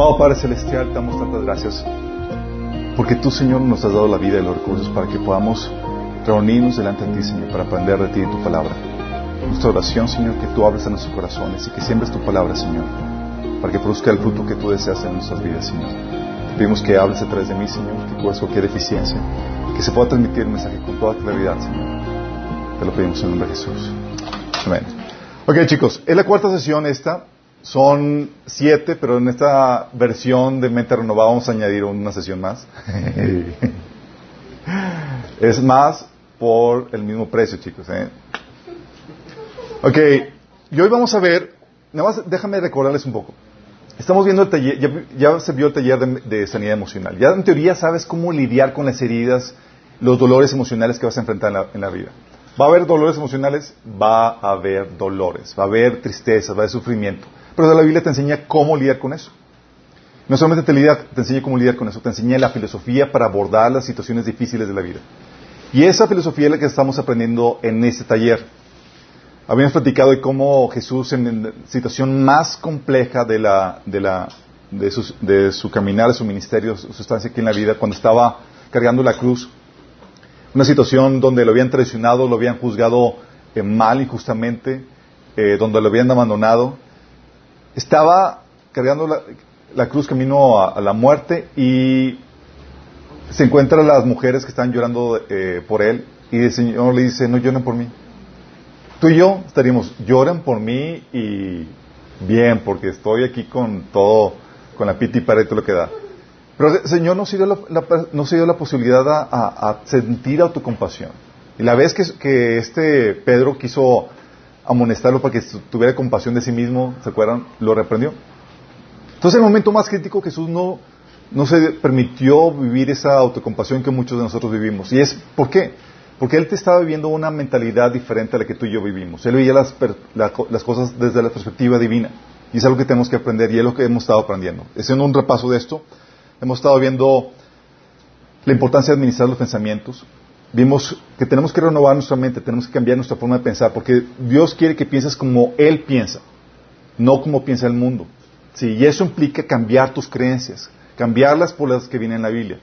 Amado Padre Celestial, te damos tantas gracias porque tú, Señor, nos has dado la vida y los recursos para que podamos reunirnos delante de ti, Señor, para aprender de ti y tu palabra. Nuestra oración, Señor, que tú hables en nuestros corazones y que siembres tu palabra, Señor, para que produzca el fruto que tú deseas en nuestras vidas, Señor. Te pedimos que hables a través de mí, Señor, que cubras cualquier deficiencia, que se pueda transmitir el mensaje con toda claridad, Señor. Te lo pedimos en el nombre de Jesús. Amén. Ok, chicos, es la cuarta sesión esta. Son siete, pero en esta versión de Mente Renovada vamos a añadir una sesión más. es más por el mismo precio, chicos. ¿eh? Ok, y hoy vamos a ver, nada más déjame recordarles un poco. Estamos viendo el taller, ya, ya se vio el taller de, de, sanidad emocional. Ya en teoría sabes cómo lidiar con las heridas, los dolores emocionales que vas a enfrentar en la, en la vida. Va a haber dolores emocionales, va a haber dolores, va a haber tristezas, va a haber sufrimiento. Pero la Biblia te enseña cómo lidiar con eso. No solamente te, lidia, te enseña cómo lidiar con eso, te enseña la filosofía para abordar las situaciones difíciles de la vida. Y esa filosofía es la que estamos aprendiendo en este taller. Habíamos platicado de cómo Jesús en la situación más compleja de, la, de, la, de, su, de su caminar, de su ministerio, su estancia aquí en la vida, cuando estaba cargando la cruz, una situación donde lo habían traicionado, lo habían juzgado eh, mal injustamente, eh, donde lo habían abandonado, estaba cargando la, la cruz camino a, a, la muerte y se encuentran las mujeres que están llorando eh, por él y el Señor le dice, no lloren por mí. Tú y yo estaríamos, lloran por mí y bien, porque estoy aquí con todo, con la piti para y todo lo que da. Pero el Señor nos dio la, la, nos dio la posibilidad a, a, sentir autocompasión. Y la vez que, que este Pedro quiso amonestarlo para que tuviera compasión de sí mismo, ¿se acuerdan? Lo reprendió. Entonces, en el momento más crítico, Jesús no, no se permitió vivir esa autocompasión que muchos de nosotros vivimos. ¿Y es por qué? Porque Él te estaba viviendo una mentalidad diferente a la que tú y yo vivimos. Él veía las, la, las cosas desde la perspectiva divina. Y es algo que tenemos que aprender y es lo que hemos estado aprendiendo. Haciendo un repaso de esto, hemos estado viendo la importancia de administrar los pensamientos, vimos que tenemos que renovar nuestra mente, tenemos que cambiar nuestra forma de pensar, porque Dios quiere que pienses como Él piensa, no como piensa el mundo. Sí, y eso implica cambiar tus creencias, cambiarlas por las que vienen en la Biblia.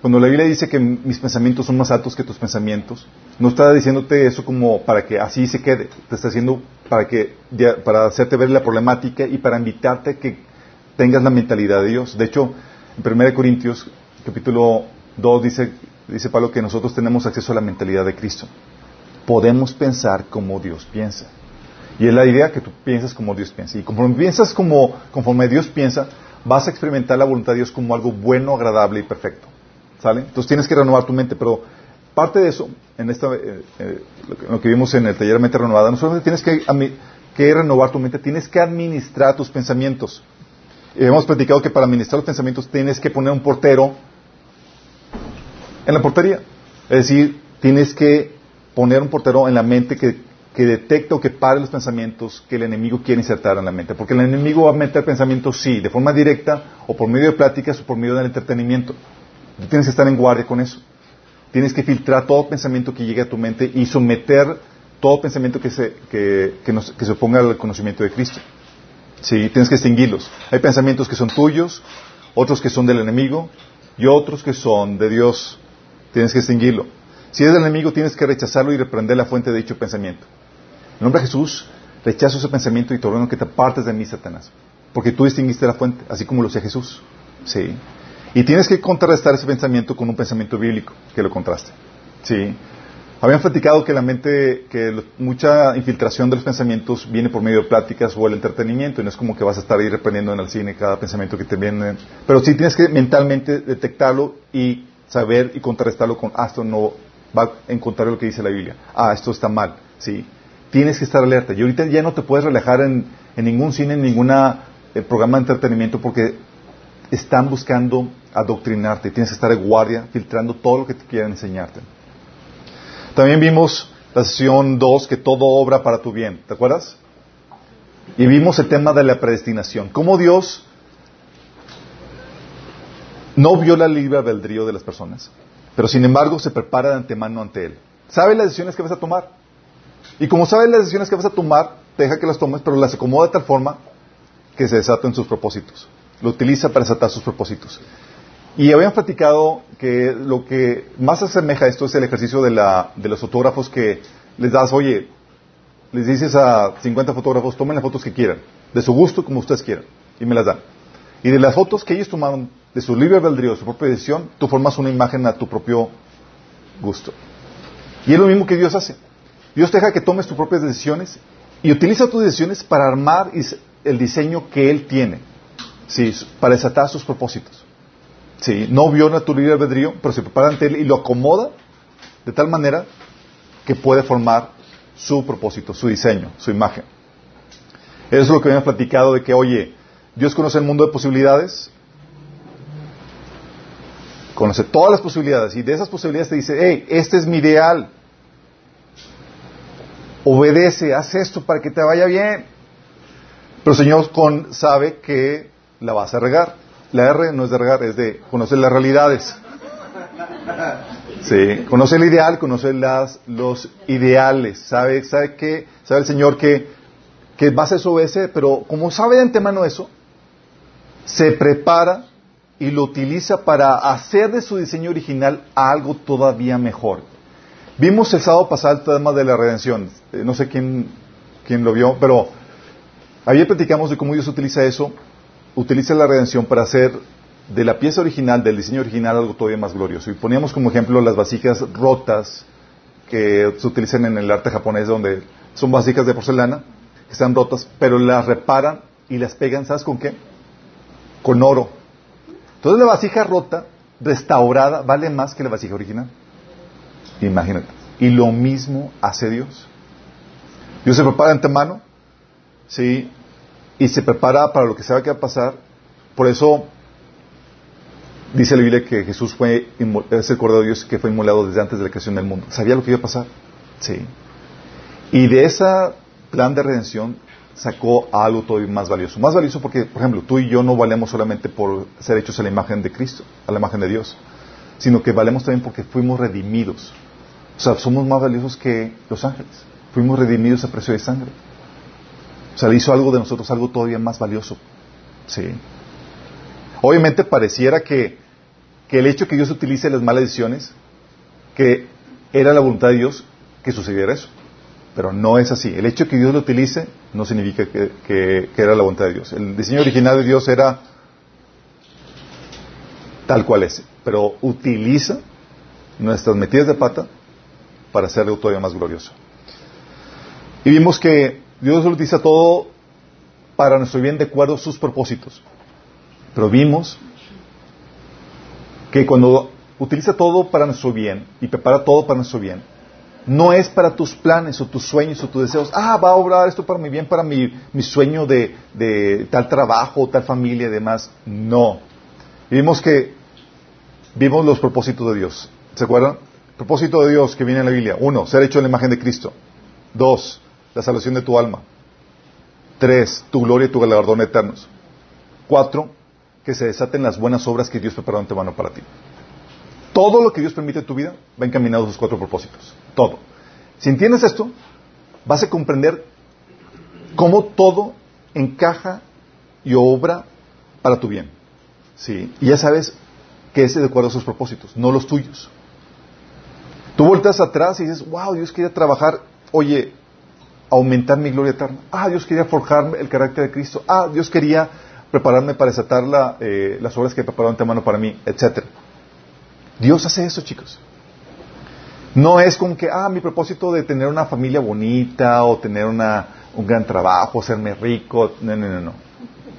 Cuando la Biblia dice que mis pensamientos son más altos que tus pensamientos, no está diciéndote eso como para que así se quede, te está diciendo para que para hacerte ver la problemática y para invitarte a que tengas la mentalidad de Dios. De hecho, en 1 Corintios capítulo 2 dice dice Pablo que nosotros tenemos acceso a la mentalidad de Cristo. Podemos pensar como Dios piensa. Y es la idea que tú piensas como Dios piensa. Y conforme piensas como, conforme Dios piensa, vas a experimentar la voluntad de Dios como algo bueno, agradable y perfecto. ¿Sale? Entonces tienes que renovar tu mente, pero parte de eso, en esta, eh, eh, lo que vimos en el taller Mente Renovada, no solamente tienes que, que renovar tu mente, tienes que administrar tus pensamientos. Y hemos platicado que para administrar los pensamientos tienes que poner un portero en la portería. Es decir, tienes que poner un portero en la mente que, que detecte o que pare los pensamientos que el enemigo quiere insertar en la mente. Porque el enemigo va a meter pensamientos, sí, de forma directa, o por medio de pláticas, o por medio del entretenimiento. Tienes que estar en guardia con eso. Tienes que filtrar todo pensamiento que llegue a tu mente y someter todo pensamiento que se, que, que, nos, que se oponga al conocimiento de Cristo. Sí, tienes que extinguirlos. Hay pensamientos que son tuyos, otros que son del enemigo y otros que son de Dios. Tienes que extinguirlo. Si es del enemigo, tienes que rechazarlo y reprender la fuente de dicho pensamiento. En nombre de Jesús, rechazo ese pensamiento y te ordeno que te apartes de mí, Satanás. Porque tú distinguiste la fuente, así como lo hacía Jesús. Sí. Y tienes que contrarrestar ese pensamiento con un pensamiento bíblico que lo contraste. Sí. Habían platicado que la mente, que mucha infiltración de los pensamientos viene por medio de pláticas o el entretenimiento, y no es como que vas a estar ahí reprendiendo en el cine cada pensamiento que te viene. Pero sí tienes que mentalmente detectarlo y saber y contrarrestarlo con, ah, esto no va en contrario a lo que dice la Biblia. Ah, esto está mal. Sí. Tienes que estar alerta. Y ahorita ya no te puedes relajar en, en ningún cine, en ningún eh, programa de entretenimiento porque están buscando adoctrinarte. Tienes que estar de guardia, filtrando todo lo que te quieran enseñarte. También vimos la sesión 2, que todo obra para tu bien. ¿Te acuerdas? Y vimos el tema de la predestinación. Cómo Dios no viola el libre albedrío de las personas, pero sin embargo se prepara de antemano ante Él. Sabe las decisiones que vas a tomar. Y como sabe las decisiones que vas a tomar, deja que las tomes, pero las acomoda de tal forma que se desaten sus propósitos. lo utiliza para desatar sus propósitos. Y habíamos platicado que lo que más asemeja a esto es el ejercicio de, la, de los fotógrafos que les das, oye, les dices a 50 fotógrafos, tomen las fotos que quieran, de su gusto como ustedes quieran, y me las dan. Y de las fotos que ellos tomaron, de su libre albedrío, de su propia decisión, tú formas una imagen a tu propio gusto. Y es lo mismo que Dios hace. Dios te deja que tomes tus propias decisiones y utiliza tus decisiones para armar el diseño que Él tiene, ¿sí? para desatar sus propósitos. ¿sí? No viola tu libre albedrío, pero se prepara ante Él y lo acomoda de tal manera que puede formar su propósito, su diseño, su imagen. Eso es lo que habíamos platicado de que, oye, Dios conoce el mundo de posibilidades, conoce todas las posibilidades y de esas posibilidades te dice, hey, este es mi ideal. Obedece, haz esto para que te vaya bien. Pero el Señor con, sabe que la vas a regar. La R no es de regar, es de conocer las realidades. Sí, conoce el ideal, conoce las, los ideales. Sabe, sabe que, sabe el Señor que, que va a obedece, pero como sabe de antemano eso, se prepara y lo utiliza para hacer de su diseño original algo todavía mejor. Vimos el sábado pasado el tema de la redención. Eh, no sé quién, quién lo vio, pero ayer platicamos de cómo Dios utiliza eso, utiliza la redención para hacer de la pieza original, del diseño original, algo todavía más glorioso. Y poníamos como ejemplo las vasijas rotas que se utilizan en el arte japonés, donde son vasijas de porcelana que están rotas, pero las reparan y las pegan, ¿sabes con qué? Con oro. Entonces la vasija rota, restaurada, vale más que la vasija original. Imagínate. Y lo mismo hace Dios. Dios se prepara antemano, ¿sí? Y se prepara para lo que sabe que va a pasar. Por eso dice la Biblia que Jesús fue, es el Cordero de Dios que fue inmolado desde antes de la creación del mundo. Sabía lo que iba a pasar. Sí. Y de ese plan de redención sacó algo todavía más valioso. Más valioso porque, por ejemplo, tú y yo no valemos solamente por ser hechos a la imagen de Cristo, a la imagen de Dios, sino que valemos también porque fuimos redimidos. O sea, somos más valiosos que los ángeles. Fuimos redimidos a precio de sangre. O sea, le hizo algo de nosotros, algo todavía más valioso. Sí. Obviamente pareciera que, que el hecho que Dios utilice las malas que era la voluntad de Dios que sucediera eso. Pero no es así. El hecho de que Dios lo utilice no significa que, era la voluntad de Dios. El diseño original de Dios era tal cual es. Pero utiliza nuestras metidas de pata para hacerlo todavía más glorioso. Y vimos que Dios lo utiliza todo para nuestro bien de acuerdo a sus propósitos. Pero vimos que cuando utiliza todo para nuestro bien y prepara todo para nuestro bien, no es para tus planes o tus sueños o tus deseos. Ah, va a obrar esto para mi bien, para mi, mi sueño de, de, tal trabajo, tal familia y demás. No. vimos que vimos los propósitos de Dios. ¿Se acuerdan? Propósito de Dios que viene en la Biblia. Uno, ser hecho en la imagen de Cristo. Dos, la salvación de tu alma. Tres, tu gloria y tu galardón eternos. Cuatro, que se desaten las buenas obras que Dios preparó antemano para ti. Todo lo que Dios permite en tu vida va encaminado a esos cuatro propósitos. Todo. Si entiendes esto, vas a comprender cómo todo encaja y obra para tu bien. ¿Sí? Y ya sabes que es de acuerdo a esos propósitos, no los tuyos. Tú volteas atrás y dices, wow, Dios quería trabajar, oye, aumentar mi gloria eterna. Ah, Dios quería forjar el carácter de Cristo. Ah, Dios quería prepararme para desatar eh, las obras que preparó antemano para mí, etcétera. Dios hace eso, chicos. No es con que, ah, mi propósito de tener una familia bonita o tener una, un gran trabajo, hacerme rico. No, no, no, no.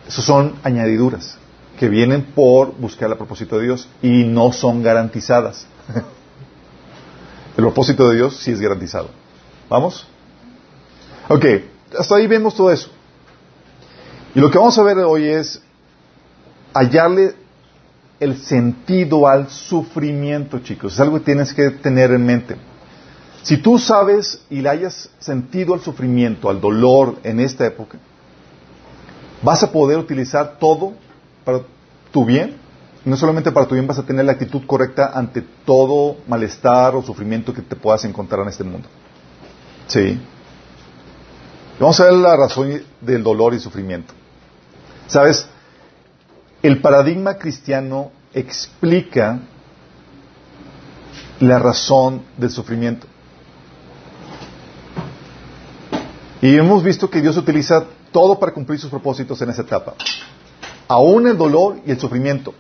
Esos son añadiduras que vienen por buscar el propósito de Dios y no son garantizadas. el propósito de Dios sí es garantizado. ¿Vamos? Ok, hasta ahí vemos todo eso. Y lo que vamos a ver hoy es hallarle el sentido al sufrimiento, chicos. Es algo que tienes que tener en mente. Si tú sabes y le hayas sentido al sufrimiento, al dolor en esta época, vas a poder utilizar todo para tu bien. No solamente para tu bien, vas a tener la actitud correcta ante todo malestar o sufrimiento que te puedas encontrar en este mundo. Sí. Vamos a ver la razón del dolor y sufrimiento. ¿Sabes? El paradigma cristiano explica la razón del sufrimiento. Y hemos visto que Dios utiliza todo para cumplir sus propósitos en esa etapa. Aún el dolor y el sufrimiento.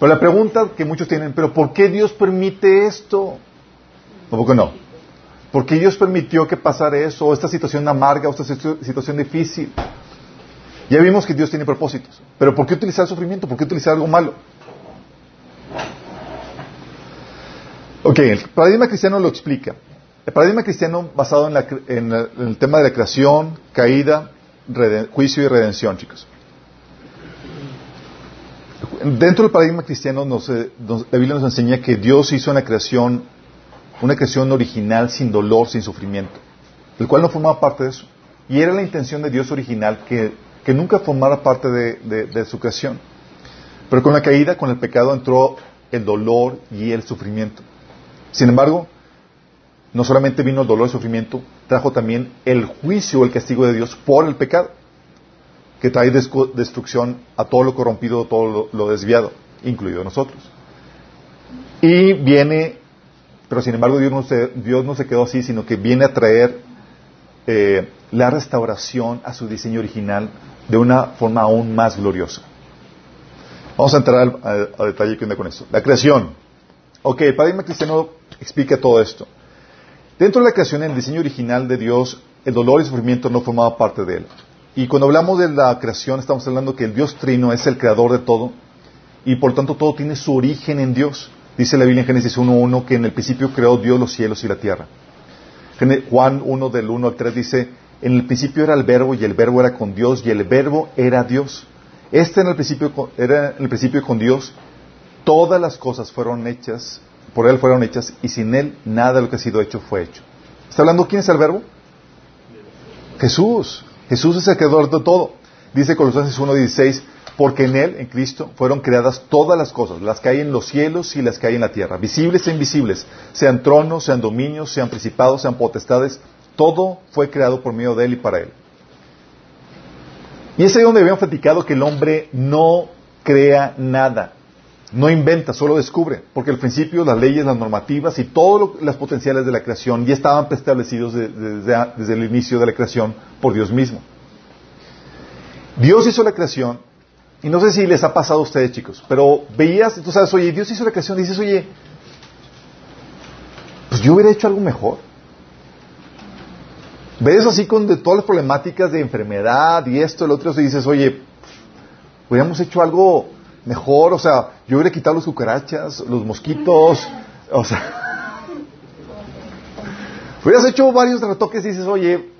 Pero la pregunta que muchos tienen, ¿pero por qué Dios permite esto? ¿Por no? ¿Por qué Dios permitió que pasara eso? O esta situación amarga, o esta situación difícil. Ya vimos que Dios tiene propósitos. Pero ¿por qué utilizar el sufrimiento? ¿Por qué utilizar algo malo? Ok, el paradigma cristiano lo explica. El paradigma cristiano basado en, el tema de la creación, caída, juicio y redención, chicos. Dentro del paradigma cristiano eh, la Biblia nos enseña que Dios hizo una creación, una creación original sin dolor, sin sufrimiento, el cual no formaba parte de eso. Y era la intención de Dios original que, nunca formara parte de su creación. Pero con la caída, con el pecado, entró el dolor y el sufrimiento. Sin embargo, no solamente vino el dolor y el sufrimiento, trajo también el juicio, el castigo de Dios por el pecado, que trae destrucción a todo lo corrompido, a todo lo, desviado, incluido nosotros. Y viene, pero sin embargo Dios no se, Dios no se quedó así, sino que viene a traer eh, la restauración a su diseño original de una forma aún más gloriosa. Vamos a entrar al, detalle que onda con esto. La creación. Ok, el paradigma cristiano explica todo esto. Dentro de la creación, en el diseño original de Dios, el dolor y sufrimiento no formaba parte de él. Y cuando hablamos de la creación, estamos hablando que el Dios Trino es el creador de todo y por tanto todo tiene su origen en Dios. Dice la Biblia en Génesis 1.1 que en el principio creó Dios los cielos y la tierra. Juan 1 del 1 al 3 dice, en el principio era el verbo y el verbo era con Dios y el verbo era Dios. Este en el principio era en el principio con Dios. Todas las cosas fueron hechas por Él fueron hechas y sin Él nada de lo que ha sido hecho fue hecho. ¿Está hablando quién es el verbo? Jesús. Jesús es el creador de todo. Dice Colosenses 1.16, porque en Él, en Cristo, fueron creadas todas las cosas, las que hay en los cielos y las que hay en la tierra, visibles e invisibles, sean tronos, sean dominios, sean principados, sean potestades, todo fue creado por medio de Él y para Él. Y es ahí donde habíamos platicado que el hombre no crea nada. No inventa, solo descubre, porque al principio las leyes, las normativas y todas las potenciales de la creación ya estaban preestablecidos desde, el inicio de la creación por Dios mismo. Dios hizo la creación, y no sé si les ha pasado a ustedes, chicos, pero veías, tú sabes, oye, Dios hizo la creación, y dices, oye, pues yo hubiera hecho algo mejor. Ves así con de todas las problemáticas de enfermedad y esto, el otro, y dices, oye, hubiéramos hecho algo mejor, o sea, yo hubiera quitado los cucarachas, los mosquitos, o sea, hubieras hecho varios retoques y dices, oye,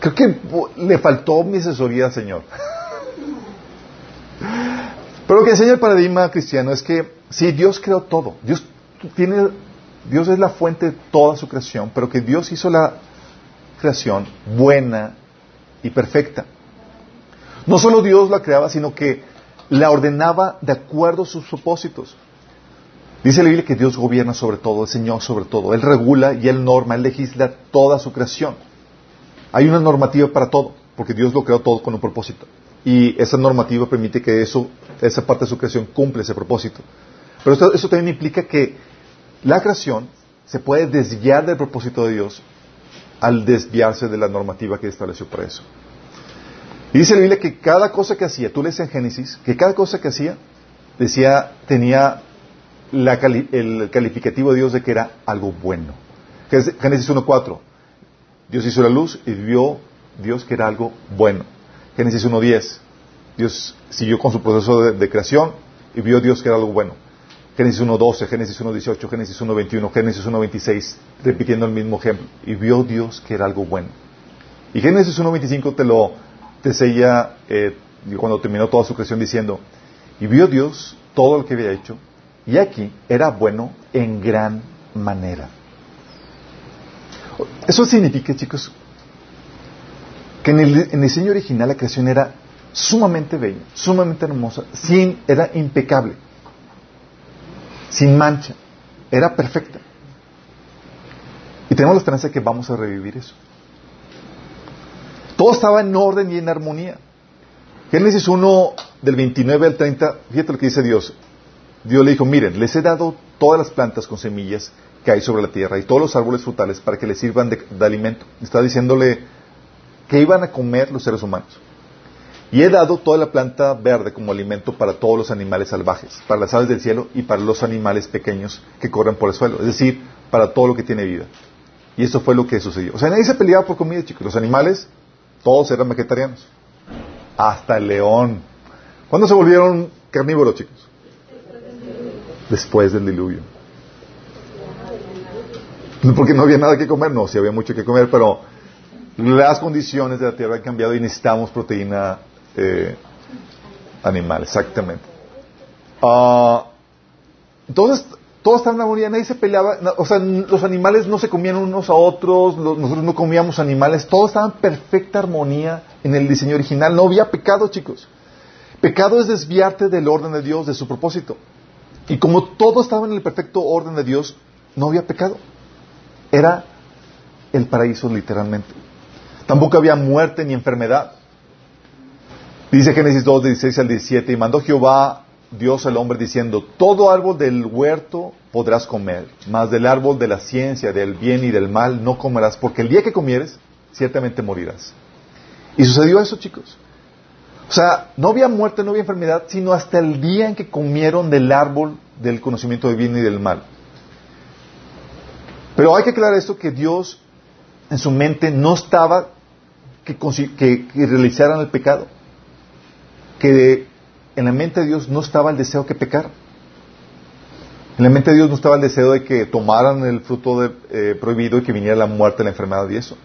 creo que le faltó mi asesoría, Señor. Pero lo que enseña el paradigma cristiano es que sí, Dios creó todo, Dios tiene, Dios es la fuente de toda su creación, pero que Dios hizo la creación buena y perfecta. No solo Dios la creaba, sino que la ordenaba de acuerdo a sus propósitos. Dice la Biblia que Dios gobierna sobre todo, el Señor sobre todo. Él regula y Él norma, Él legisla toda su creación. Hay una normativa para todo, porque Dios lo creó todo con un propósito. Y esa normativa permite que eso, esa parte de su creación cumple ese propósito. Pero eso también implica que la creación se puede desviar del propósito de Dios al desviarse de la normativa que estableció para eso. Y dice la Biblia que cada cosa que hacía, tú lees en Génesis, que cada cosa que hacía, decía, tenía el calificativo de Dios de que era algo bueno. Génesis 1.4, Dios hizo la luz y vio Dios que era algo bueno. Génesis 1.10, Dios siguió con su proceso de, creación y vio Dios que era algo bueno. Génesis 1.12, Génesis 1.18, Génesis 1.21, Génesis 1.26, repitiendo el mismo ejemplo. Y vio Dios que era algo bueno. Y Génesis 1.25 te lo entonces ella, eh, cuando terminó toda su creación, diciendo, y vio Dios todo lo que había hecho, y aquí era bueno en gran manera. Eso significa, chicos, que en el, diseño original la creación era sumamente bella, sumamente hermosa, sin, era impecable, sin mancha, era perfecta. Y tenemos la esperanza de que vamos a revivir eso. Todo estaba en orden y en armonía. Génesis 1, del 29 al 30, fíjate lo que dice Dios. Dios le dijo, miren, les he dado todas las plantas con semillas que hay sobre la tierra y todos los árboles frutales para que les sirvan de, de alimento. Está diciéndole que iban a comer los seres humanos. Y he dado toda la planta verde como alimento para todos los animales salvajes, para las aves del cielo y para los animales pequeños que corren por el suelo, es decir, para todo lo que tiene vida. Y eso fue lo que sucedió. O sea, nadie se peleaba por comida, chicos. Los animales, todos eran vegetarianos. Hasta el león. ¿Cuándo se volvieron carnívoros, chicos? Después del diluvio. Porque no había nada que comer, no, sí había mucho que comer, pero las condiciones de la tierra han cambiado y necesitamos proteína eh, animal, exactamente. Ah, entonces, todos estaban en armonía, nadie se peleaba, o sea, los animales no se comían unos a otros, nosotros no comíamos animales, todos estaban en perfecta armonía en el diseño original, no había pecado, chicos. Pecado es desviarte del orden de Dios, de su propósito. Y como todo estaba en el perfecto orden de Dios, no había pecado. Era el paraíso literalmente. Tampoco había muerte ni enfermedad. Dice Génesis 2, 16 al 17, y mandó Jehová Dios al hombre diciendo, todo árbol del huerto podrás comer, mas del árbol de la ciencia, del bien y del mal no comerás, porque el día que comieres, ciertamente morirás. Y sucedió eso, chicos. O sea, no había muerte, no había enfermedad, sino hasta el día en que comieron del árbol del conocimiento del bien y del mal. Pero hay que aclarar esto, que Dios en su mente no estaba que, que, que realizaran el pecado que en la mente de Dios no estaba el deseo que pecar. En la mente de Dios no estaba el deseo de que tomaran el fruto eh, prohibido y que viniera la muerte, la enfermedad y eso.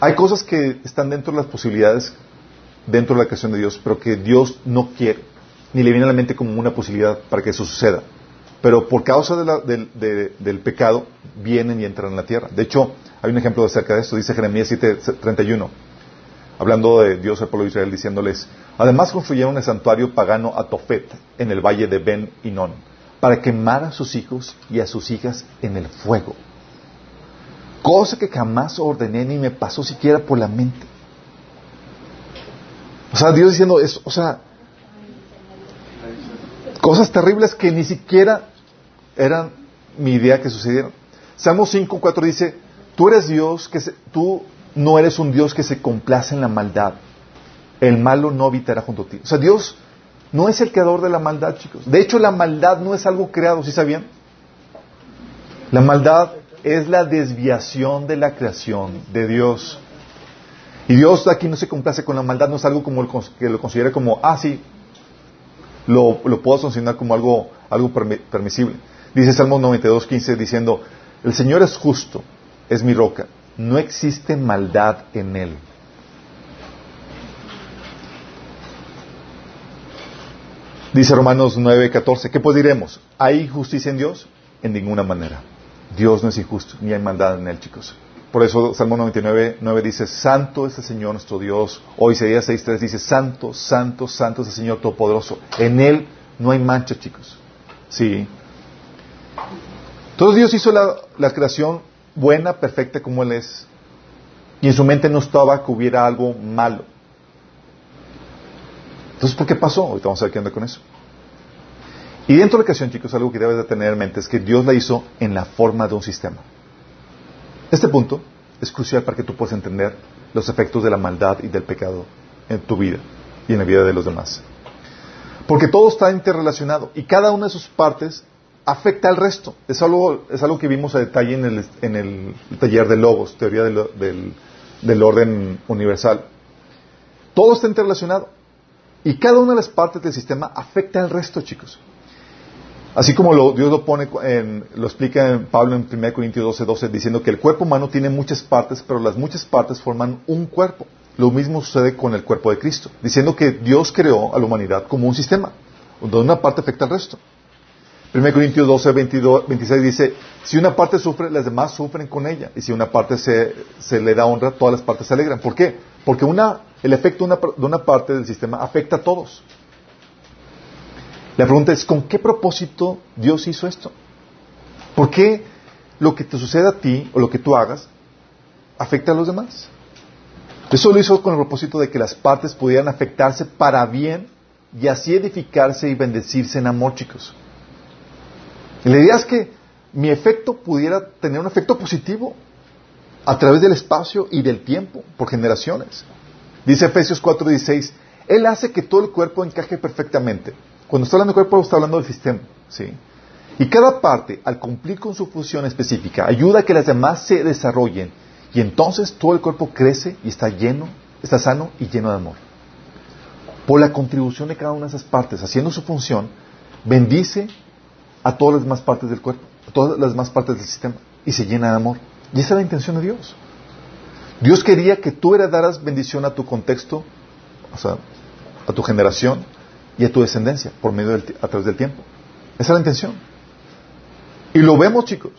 Hay cosas que están dentro de las posibilidades, dentro de la creación de Dios, pero que Dios no quiere, ni le viene a la mente como una posibilidad para que eso suceda. Pero por causa del pecado, vienen y entran en la tierra. De hecho, hay un ejemplo acerca de esto, dice Jeremías 7:31 hablando de Dios al pueblo de Israel, diciéndoles, además construyeron el santuario pagano a Tofet en el valle de Ben Inón, para quemar a sus hijos y a sus hijas en el fuego. Cosa que jamás ordené ni me pasó siquiera por la mente. O sea, Dios diciendo eso, o sea, cosas terribles que ni siquiera eran mi idea que sucedieran. Salmo 5, 4 dice, tú eres Dios, que tú no eres un Dios que se complace en la maldad. El malo no habitará junto a ti. O sea, Dios no es el creador de la maldad, chicos. De hecho, la maldad no es algo creado, ¿sí sabían? La maldad es la desviación de la creación de Dios. Y Dios aquí no se complace con la maldad, no es algo como que lo considere como, ah, sí, lo, puedo sancionar como algo, algo permisible. Dice Salmo 92, 15, diciendo, el Señor es justo, es mi roca, no existe maldad en él. Dice Romanos 9:14, ¿qué pues diremos? ¿Hay justicia en Dios? En ninguna manera. Dios no es injusto, ni hay maldad en él, chicos. Por eso Salmo 99, 9 dice, Santo es el Señor nuestro Dios. O Isaías 6.3 dice, Santo, Santo, Santo es el Señor Todopoderoso. En Él no hay mancha, chicos. Sí. Entonces Dios hizo la, la creación buena, perfecta como Él es. Y en su mente no estaba que hubiera algo malo. Entonces, ¿por qué pasó? Ahorita vamos a ver qué anda con eso. Y dentro de la creación, chicos, algo que debes de tener en mente es que Dios la hizo en la forma de un sistema. Este punto es crucial para que tú puedas entender los efectos de la maldad y del pecado en tu vida y en la vida de los demás. Porque todo está interrelacionado y cada una de sus partes afecta al resto. Es algo, es algo que vimos a detalle en el, en el taller de Logos, teoría del, del, orden universal. Todo está interrelacionado. Y cada una de las partes del sistema afecta al resto, chicos. Así como lo, Dios lo pone, lo explica en Pablo en 1 Corintios 12, 12, diciendo que el cuerpo humano tiene muchas partes, pero las muchas partes forman un cuerpo. Lo mismo sucede con el cuerpo de Cristo, diciendo que Dios creó a la humanidad como un sistema, donde una parte afecta al resto. 1 Corintios 12, 22, 26 dice, si una parte sufre, las demás sufren con ella. Y si una parte se, se le da honra, todas las partes se alegran. ¿Por qué? Porque una, el efecto de una, parte del sistema afecta a todos. La pregunta es, ¿con qué propósito Dios hizo esto? ¿Por qué lo que te sucede a ti o lo que tú hagas afecta a los demás? Eso lo hizo con el propósito de que las partes pudieran afectarse para bien y así edificarse y bendecirse en amor, chicos. Y la idea es que mi efecto pudiera tener un efecto positivo a través del espacio y del tiempo, por generaciones. Dice Efesios 4:16, Él hace que todo el cuerpo encaje perfectamente. Cuando está hablando del cuerpo, está hablando del sistema. ¿sí? Y cada parte, al cumplir con su función específica, ayuda a que las demás se desarrollen. Y entonces todo el cuerpo crece y está lleno, está sano y lleno de amor. Por la contribución de cada una de esas partes, haciendo su función, bendice a todas las demás partes del cuerpo, a todas las demás partes del sistema, y se llena de amor. Y esa es la intención de Dios. Dios quería que tú heredaras bendición a tu contexto, o sea, a tu generación y a tu descendencia, por medio del, a través del tiempo. Esa es la intención. Y lo vemos, chicos.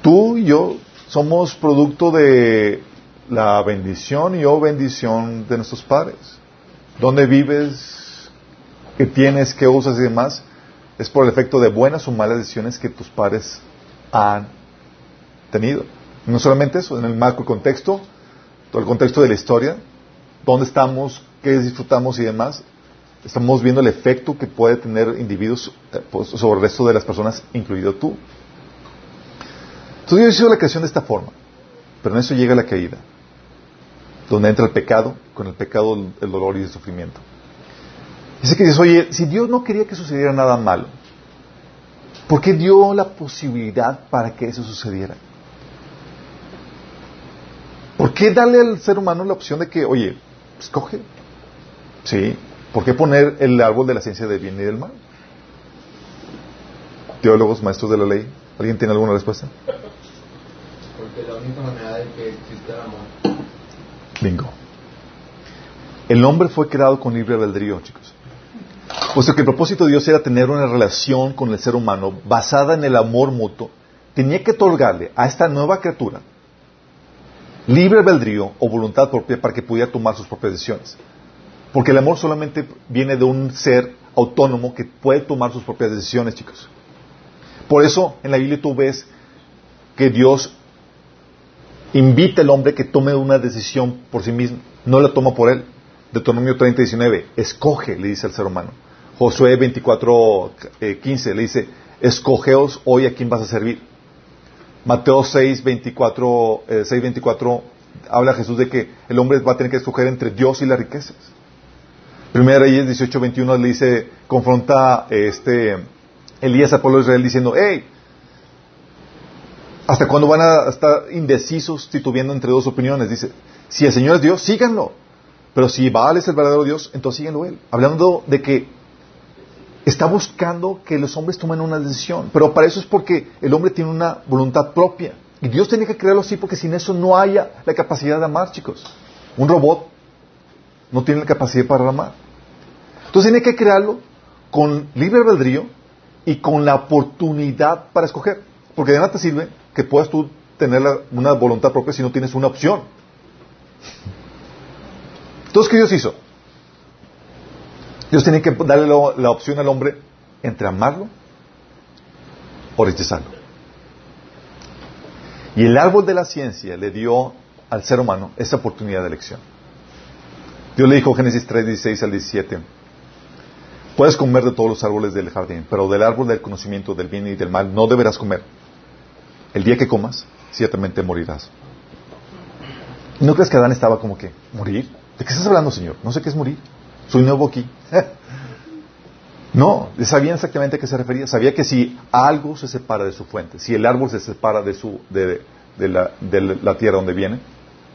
Tú y yo somos producto de la bendición y o bendición de nuestros padres. ¿Dónde vives? ¿Qué tienes? ¿Qué usas y demás? Es por el efecto de buenas o malas decisiones que tus padres han tenido. No solamente eso, en el macro contexto, todo el contexto de la historia, dónde estamos, qué disfrutamos y demás, estamos viendo el efecto que puede tener individuos eh, pues, sobre el resto de las personas, incluido tú. Entonces Dios hizo la creación de esta forma, pero en eso llega la caída, donde entra el pecado, con el pecado el dolor y el sufrimiento. Dice que dices, oye, si Dios no quería que sucediera nada malo, ¿por qué dio la posibilidad para que eso sucediera? ¿Por qué darle al ser humano la opción de que, oye, escoge? Sí, ¿Por qué poner el árbol de la ciencia del bien y del mal? Teólogos, maestros de la ley, ¿alguien tiene alguna respuesta? Porque la única manera de que exista el amor. Bingo. El hombre fue creado con libre albedrío, chicos. Puesto que el propósito de Dios era tener una relación con el ser humano basada en el amor mutuo, tenía que otorgarle a esta nueva criatura libre albedrío o voluntad propia para que pudiera tomar sus propias decisiones. Porque el amor solamente viene de un ser autónomo que puede tomar sus propias decisiones, chicos. Por eso en la Biblia tú ves que Dios invita al hombre que tome una decisión por sí mismo, no la toma por él. Deuteronomio 30, 19, escoge, le dice al ser humano. Josué 24, 15, eh, le dice, escogeos hoy a quién vas a servir. Mateo 6, 24, 6, 24, habla Jesús de que el hombre va a tener que escoger entre Dios y las riquezas. Primera Reyes 18:21 le dice, confronta este Elías al pueblo de Israel diciendo, hey, ¿hasta cuándo van a estar indecisos titubeando entre dos opiniones? Dice, si el Señor es Dios, síganlo. Pero si Baal es el verdadero Dios, entonces síganlo él. Hablando de que está buscando que los hombres tomen una decisión. Pero para eso es porque el hombre tiene una voluntad propia. Y Dios tiene que crearlo así porque sin eso no haya la capacidad de amar, chicos. Un robot no tiene la capacidad para amar. Entonces tiene que crearlo con libre albedrío y con la oportunidad para escoger. Porque de nada te sirve que puedas tú tener una voluntad propia si no tienes una opción. Entonces, ¿qué Dios hizo? Dios tiene que darle la, opción al hombre entre amarlo o rechazarlo. Y el árbol de la ciencia le dio al ser humano esa oportunidad de elección. Dios le dijo Génesis 3, 16 al 17. Puedes comer de todos los árboles del jardín, pero del árbol del conocimiento del bien y del mal no deberás comer. El día que comas, ciertamente morirás. ¿No crees que Adán estaba como que, morir? ¿De qué estás hablando, Señor? No sé qué es morir. Soy nuevo aquí. no, sabía exactamente a qué se refería. Sabía que si algo se separa de su fuente, si el árbol se separa de, su, de, la, de la tierra donde viene,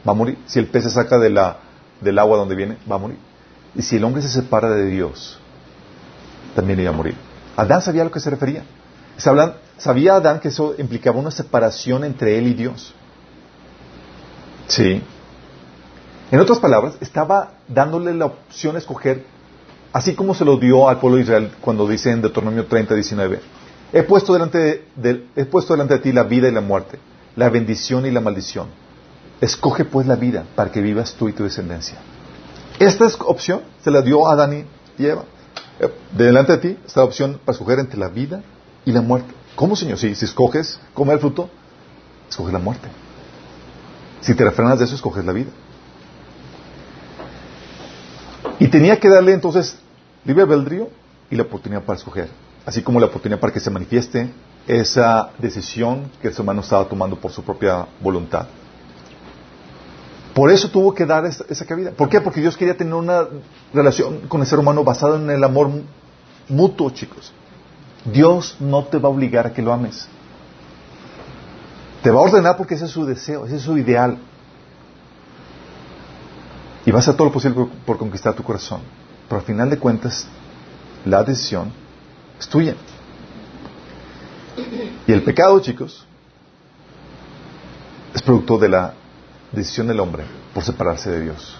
va a morir. Si el pez se saca de la, del agua donde viene, va a morir. Y si el hombre se separa de Dios, también iba a morir. Adán sabía a lo que se refería. Sabía Adán que eso implicaba una separación entre él y Dios. Sí. En otras palabras, estaba dándole la opción a escoger, así como se lo dio al pueblo de Israel cuando dice en Deuteronomio 30, 19, he puesto, delante de, he puesto delante de ti la vida y la muerte, la bendición y la maldición. Escoge pues la vida para que vivas tú y tu descendencia. Esta opción se la dio a Adán y Eva. Delante de ti está la opción para escoger entre la vida y la muerte. ¿Cómo, Señor? Si, si escoges comer el fruto, escoges la muerte. Si te refrenas de eso, escoges la vida. Y tenía que darle entonces libre albedrío y la oportunidad para escoger, así como la oportunidad para que se manifieste esa decisión que el ser humano estaba tomando por su propia voluntad. Por eso tuvo que dar esa, esa, cabida. ¿Por qué? Porque Dios quería tener una relación con el ser humano basada en el amor mutuo, chicos. Dios no te va a obligar a que lo ames. Te va a ordenar porque ese es su deseo, ese es su ideal. Y va a todo lo posible por, conquistar tu corazón. Pero al final de cuentas, la decisión es tuya. Y el pecado, chicos, es producto de la decisión del hombre por separarse de Dios.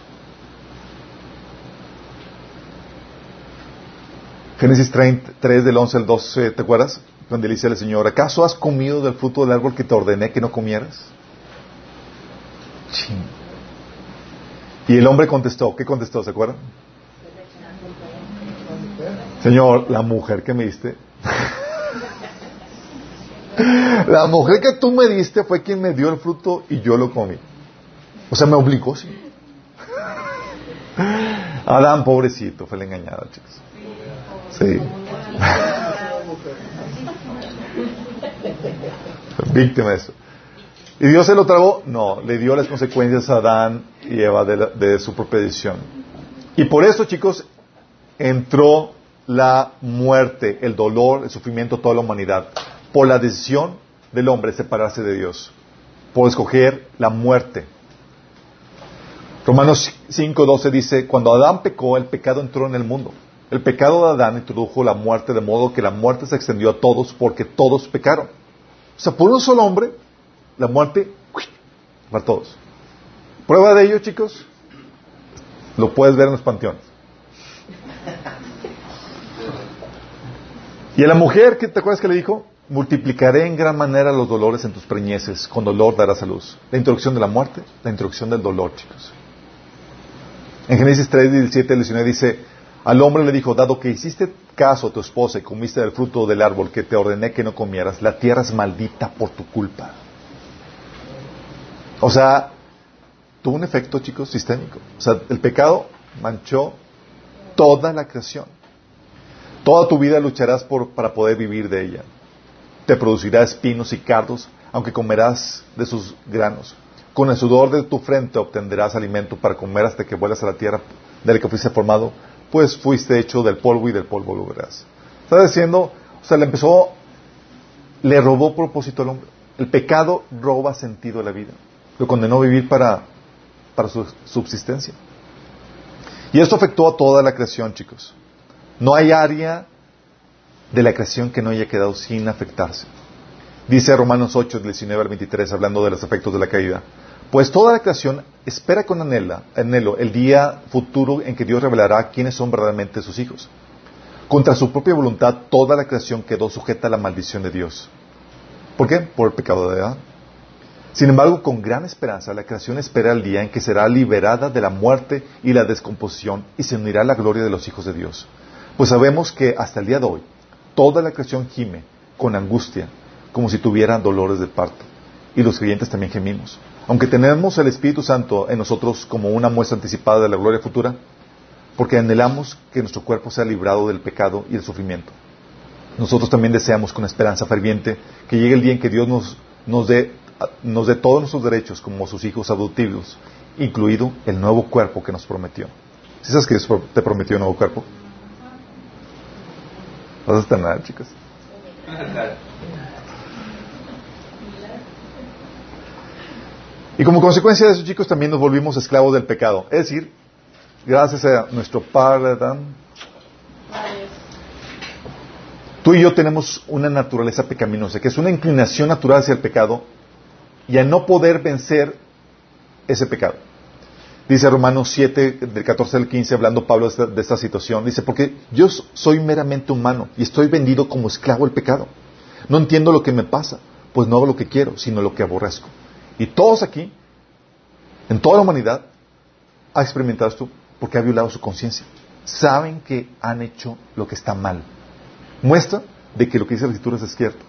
Génesis 3 del 11 al 12, ¿te acuerdas? Donde le dice al Señor, ¿acaso has comido del fruto del árbol que te ordené que no comieras? Ching. Y el hombre contestó, ¿qué contestó? ¿Se acuerdan? Señor, la mujer que me diste. la mujer que tú me diste fue quien me dio el fruto y yo lo comí. O sea, me obligó, sí. Adán, pobrecito, fue el engañado, chicos. Sí. Víctima de eso. ¿Y Dios se lo tragó? No, le dio las consecuencias a Adán y Eva de, la, de su propia decisión. Y por eso, chicos, entró la muerte, el dolor, el sufrimiento, toda la humanidad, por la decisión del hombre separarse de Dios, por escoger la muerte. Romanos 5.12 dice, cuando Adán pecó, el pecado entró en el mundo. El pecado de Adán introdujo la muerte de modo que la muerte se extendió a todos porque todos pecaron. O sea, por un solo hombre, la muerte para todos. Prueba de ello, chicos, lo puedes ver en los panteones. Y a la mujer, ¿qué te acuerdas que le dijo? Multiplicaré en gran manera los dolores en tus preñeces, con dolor darás a luz. La introducción de la muerte, la introducción del dolor, chicos. En Génesis 3, 17 al 19 dice, al hombre le dijo, dado que hiciste caso a tu esposa y comiste del fruto del árbol que te ordené que no comieras, la tierra es maldita por tu culpa. O sea, tuvo un efecto, chicos, sistémico. O sea, el pecado manchó toda la creación. Toda tu vida lucharás por, para poder vivir de ella. Te producirá espinos y cardos, aunque comerás de sus granos. Con el sudor de tu frente obtendrás alimento para comer hasta que vuelvas a la tierra de la que fuiste formado, pues fuiste hecho del polvo y del polvo lo verás. Está diciendo, o sea, le empezó, le robó propósito al hombre. El pecado roba sentido a la vida. Lo condenó a vivir para, para su subsistencia. Y esto afectó a toda la creación, chicos. No hay área de la creación que no haya quedado sin afectarse. Dice Romanos 8, 19 al 23, hablando de los efectos de la caída. Pues toda la creación espera con anhelo el día futuro en que Dios revelará quiénes son verdaderamente sus hijos. Contra su propia voluntad, toda la creación quedó sujeta a la maldición de Dios. ¿Por qué? Por el pecado de Adán. Sin embargo, con gran esperanza, la creación espera el día en que será liberada de la muerte y la descomposición y se unirá a la gloria de los hijos de Dios. Pues sabemos que hasta el día de hoy, toda la creación gime con angustia, como si tuviera dolores de parto. Y los creyentes también gemimos. Aunque tenemos el Espíritu Santo en nosotros como una muestra anticipada de la gloria futura, porque anhelamos que nuestro cuerpo sea librado del pecado y del sufrimiento. Nosotros también deseamos con esperanza ferviente que llegue el día en que Dios nos dé nos dé todos nuestros derechos como sus hijos adoptivos, incluido el nuevo cuerpo que nos prometió. ¿Sí sabes que Dios te prometió un nuevo cuerpo? Vas a estar nada, chicos. Y como consecuencia de eso, chicos, también nos volvimos esclavos del pecado. Es decir, gracias a nuestro Padre Adán, tú y yo tenemos una naturaleza pecaminosa, que es una inclinación natural hacia el pecado y a no poder vencer ese pecado. Dice Romanos 7, del 14 al 15, hablando Pablo de esta, situación, dice, porque yo soy meramente humano y estoy vendido como esclavo al pecado. No entiendo lo que me pasa, pues no hago lo que quiero, sino lo que aborrezco. Y todos aquí, en toda la humanidad, ha experimentado esto porque ha violado su conciencia. Saben que han hecho lo que está mal. Muestra de que lo que dice la Escritura es cierto.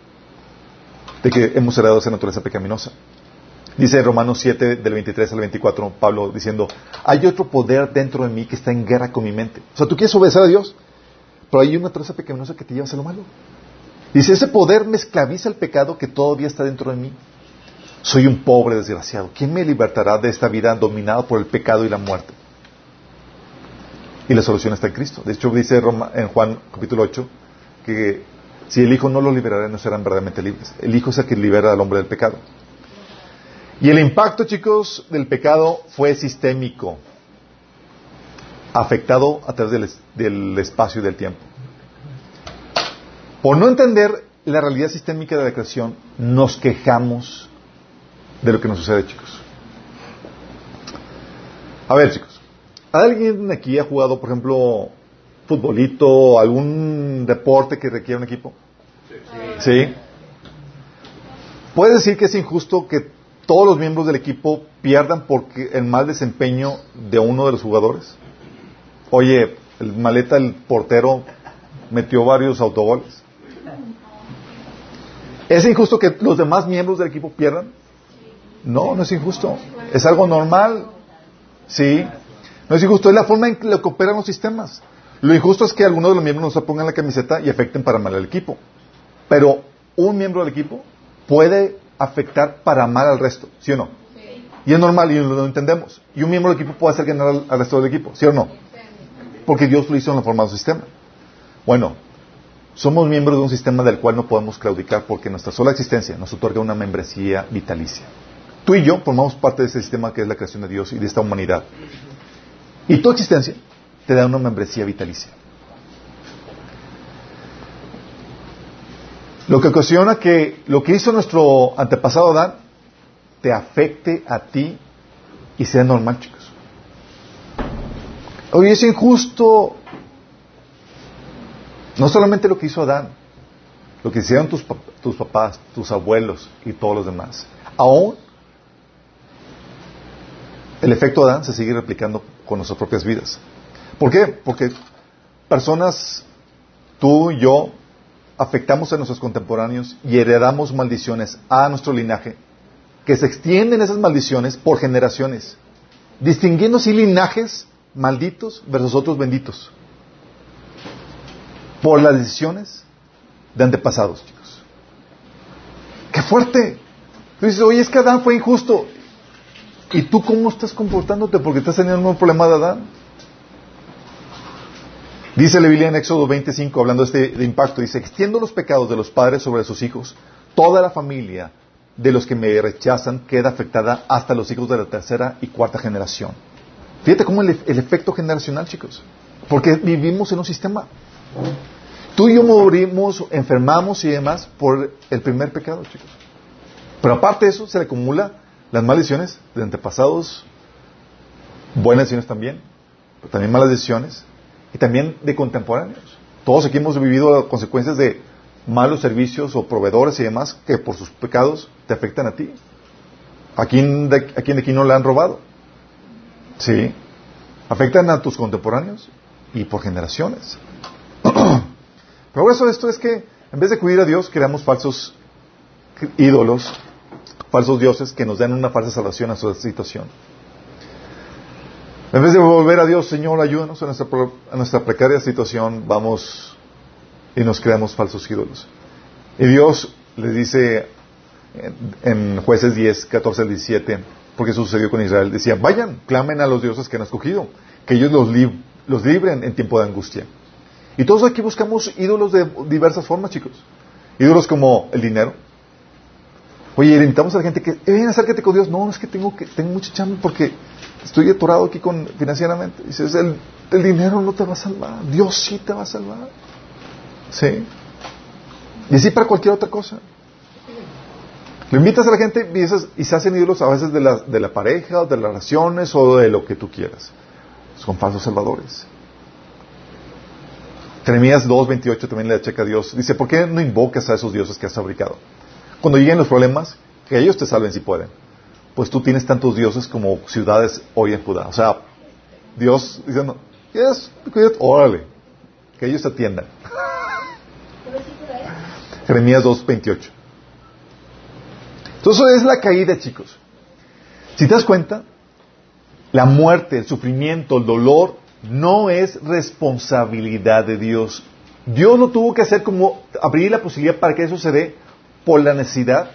De que hemos heredado esa naturaleza pecaminosa. Dice Romanos 7, del 23 al 24, Pablo diciendo, hay otro poder dentro de mí que está en guerra con mi mente. O sea, tú quieres obedecer a Dios, pero hay una traza pequeñosa que te lleva a hacer lo malo. Dice, ese poder me esclaviza el pecado que todavía está dentro de mí. Soy un pobre desgraciado. ¿Quién me libertará de esta vida dominada por el pecado y la muerte? Y la solución está en Cristo. De hecho, dice en Juan capítulo 8 que si el Hijo no los liberará, no serán verdaderamente libres. El Hijo es el que libera al hombre del pecado. Y el impacto, chicos, del pecado fue sistémico, afectado a través del, espacio y del tiempo. Por no entender la realidad sistémica de la creación, nos quejamos de lo que nos sucede, chicos. A ver, chicos, ¿alguien aquí ha jugado, por ejemplo, futbolito, algún deporte que requiera un equipo? Sí. ¿Sí? ¿Puedes decir que es injusto que todos los miembros del equipo pierdan porque el mal desempeño de uno de los jugadores? Oye, el maleta, el portero, metió varios autogoles. ¿Es injusto que los demás miembros del equipo pierdan? No, no es injusto. Es algo normal. Sí. No es injusto. Es la forma en que operan los sistemas. Lo injusto es que algunos de los miembros no se pongan la camiseta y afecten para mal al equipo. Pero un miembro del equipo puede afectar para mal al resto, ¿sí o no? Y es normal y lo entendemos. Y un miembro del equipo puede hacer ganar al, resto del equipo, ¿sí o no? Porque Dios lo hizo en la forma de un sistema. Bueno, somos miembros de un sistema del cual no podemos claudicar porque nuestra sola existencia nos otorga una membresía vitalicia. Tú y yo formamos parte de ese sistema que es la creación de Dios y de esta humanidad. Y tu existencia te da una membresía vitalicia. Lo que ocasiona que lo que hizo nuestro antepasado Adán te afecte a ti y sea normal, chicos. Hoy es injusto no solamente lo que hizo Adán, lo que hicieron tus, tus papás, tus abuelos y todos los demás. Aún el efecto Adán se sigue replicando con nuestras propias vidas. ¿Por qué? Porque personas, tú y yo, afectamos a nuestros contemporáneos y heredamos maldiciones a nuestro linaje, que se extienden esas maldiciones por generaciones, distinguiendo así linajes malditos versus otros benditos, por las decisiones de antepasados, chicos. ¡Qué fuerte! Tú dices, oye, es que Adán fue injusto. ¿Y tú cómo estás comportándote? Porque estás teniendo un problema de Adán. Dice la Biblia en Éxodo 25, hablando de este impacto, dice, extiendo los pecados de los padres sobre sus hijos, toda la familia de los que me rechazan queda afectada hasta los hijos de la tercera y cuarta generación. Fíjate cómo el, el efecto generacional, chicos, porque vivimos en un sistema. Tú y yo morimos, enfermamos y demás por el primer pecado, chicos. Pero aparte de eso, se le acumula las maldiciones de antepasados, buenas decisiones también, pero también malas decisiones, y también de contemporáneos. Todos aquí hemos vivido consecuencias de malos servicios o proveedores y demás que por sus pecados te afectan a ti. ¿A quién de, a quién de aquí no le han robado? Sí. Afectan a tus contemporáneos y por generaciones. Pero eso esto es que en vez de acudir a Dios, creamos falsos ídolos, falsos dioses que nos den una falsa salvación a su situación. En vez de volver a Dios, Señor, ayúdanos a nuestra, a nuestra precaria situación, vamos y nos creamos falsos ídolos. Y Dios les dice en, jueces 10, 14 al 17, porque eso sucedió con Israel, decía, vayan, clamen a los dioses que han escogido, que ellos los, los libren en tiempo de angustia. Y todos aquí buscamos ídolos de diversas formas, chicos. Ídolos como el dinero. Oye, invitamos a la gente que, eh, ven, acércate con Dios. No, es que tengo, que, tengo mucha chamba porque estoy atorado aquí con, financieramente. Dices, el, el dinero no te va a salvar, Dios sí te va a salvar. ¿Sí? Y así para cualquier otra cosa. Lo invitas a la gente y, se hacen ídolos a veces de la, de la pareja, o de las relaciones o de lo que tú quieras. Son falsos salvadores. Jeremías 2.28 también le checa a Dios. Dice, ¿por qué no invocas a esos dioses que has fabricado? Cuando lleguen los problemas, que ellos te salven si pueden pues tú tienes tantos dioses como ciudades hoy en Judá. O sea, Dios diciendo, yes, órale, que ellos te atiendan. Jeremías 2.28. Entonces es la caída, chicos. Si te das cuenta, la muerte, el sufrimiento, el dolor, no es responsabilidad de Dios. Dios lo tuvo que hacer como abrir la posibilidad para que eso se dé por la necesidad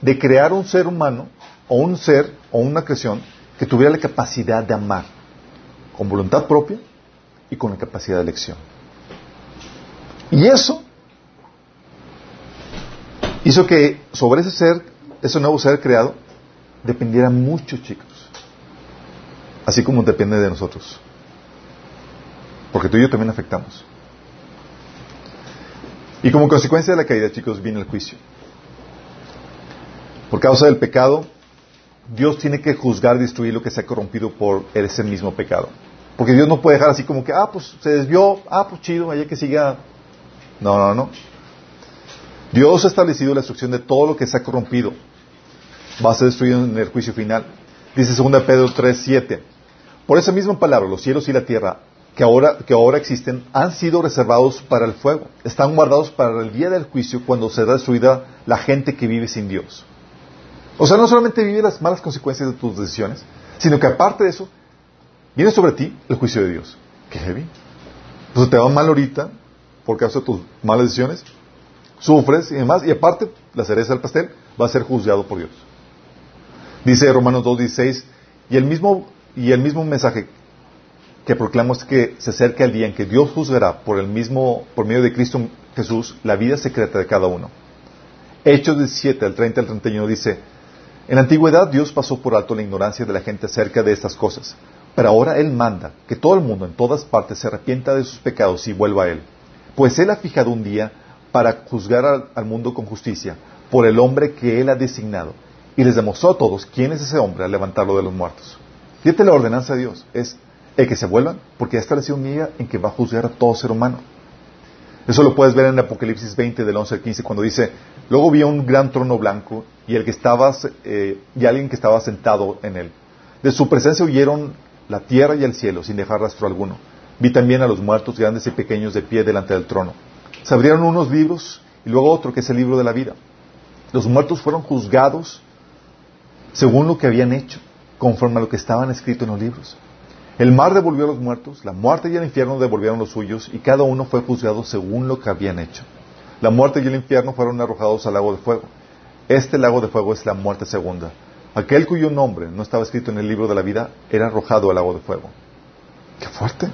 de crear un ser humano o un ser o una creación que tuviera la capacidad de amar con voluntad propia y con la capacidad de elección. Y eso hizo que sobre ese ser, ese nuevo ser creado, dependiera mucho, chicos. Así como depende de nosotros. Porque tú y yo también afectamos. Y como consecuencia de la caída, chicos, viene el juicio. Por causa del pecado, Dios tiene que juzgar y destruir lo que se ha corrompido por ese mismo pecado. Porque Dios no puede dejar así como que, ah, pues se desvió, ah, pues chido, allá que siga. No, no, no. Dios ha establecido la destrucción de todo lo que se ha corrompido. Va a ser destruido en el juicio final. Dice 2 Pedro 3, 7. Por esa misma palabra, los cielos y la tierra que ahora, que ahora existen han sido reservados para el fuego. Están guardados para el día del juicio cuando será destruida la gente que vive sin Dios. O sea, no solamente vive las malas consecuencias de tus decisiones, sino que aparte de eso, viene sobre ti el juicio de Dios. Qué heavy. Entonces te va mal ahorita por causa de tus malas decisiones, sufres y demás, y aparte, la cereza del pastel va a ser juzgado por Dios. Dice Romanos 2.16, y y el mismo mensaje que proclamo es que se acerca el día en que Dios juzgará por el mismo, por medio de Cristo Jesús, la vida secreta de cada uno. Hechos 17, al 30 al 31 dice, en la antigüedad Dios pasó por alto la ignorancia de la gente acerca de estas cosas, pero ahora Él manda que todo el mundo en todas partes se arrepienta de sus pecados y vuelva a Él, pues Él ha fijado un día para juzgar al, mundo con justicia por el hombre que Él ha designado, y les demostró a todos quién es ese hombre al levantarlo de los muertos. Fíjate la ordenanza de Dios, es el que se vuelvan, porque ha establecido un día en que va a juzgar a todo ser humano. Eso lo puedes ver en Apocalipsis 20 del 11 al 15 cuando dice, luego vi un gran trono blanco y el que estaba eh, y alguien que estaba sentado en él. De su presencia huyeron la tierra y el cielo sin dejar rastro alguno. Vi también a los muertos grandes y pequeños de pie delante del trono. Se abrieron unos libros y luego otro que es el libro de la vida. Los muertos fueron juzgados según lo que habían hecho, conforme a lo que estaban escrito en los libros. El mar devolvió a los muertos, la muerte y el infierno devolvieron los suyos, y cada uno fue juzgado según lo que habían hecho. La muerte y el infierno fueron arrojados al lago de fuego. Este lago de fuego es la muerte segunda. Aquel cuyo nombre no estaba escrito en el libro de la vida era arrojado al lago de fuego. ¡Qué fuerte!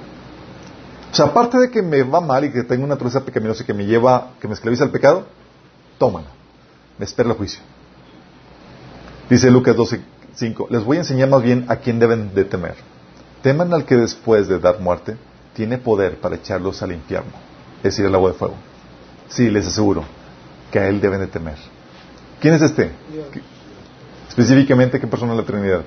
O sea, aparte de que me va mal y que tengo una naturaleza pecaminosa que me lleva, que me esclaviza al pecado, tómala. Me espera el juicio. Dice Lucas 12:5. Les voy a enseñar más bien a quién deben de temer. Teman al que después de dar muerte tiene poder para echarlos al infierno, es decir, al agua de fuego. Sí, les aseguro que a él deben de temer. ¿Quién es este? Específicamente, ¿qué persona de la Trinidad?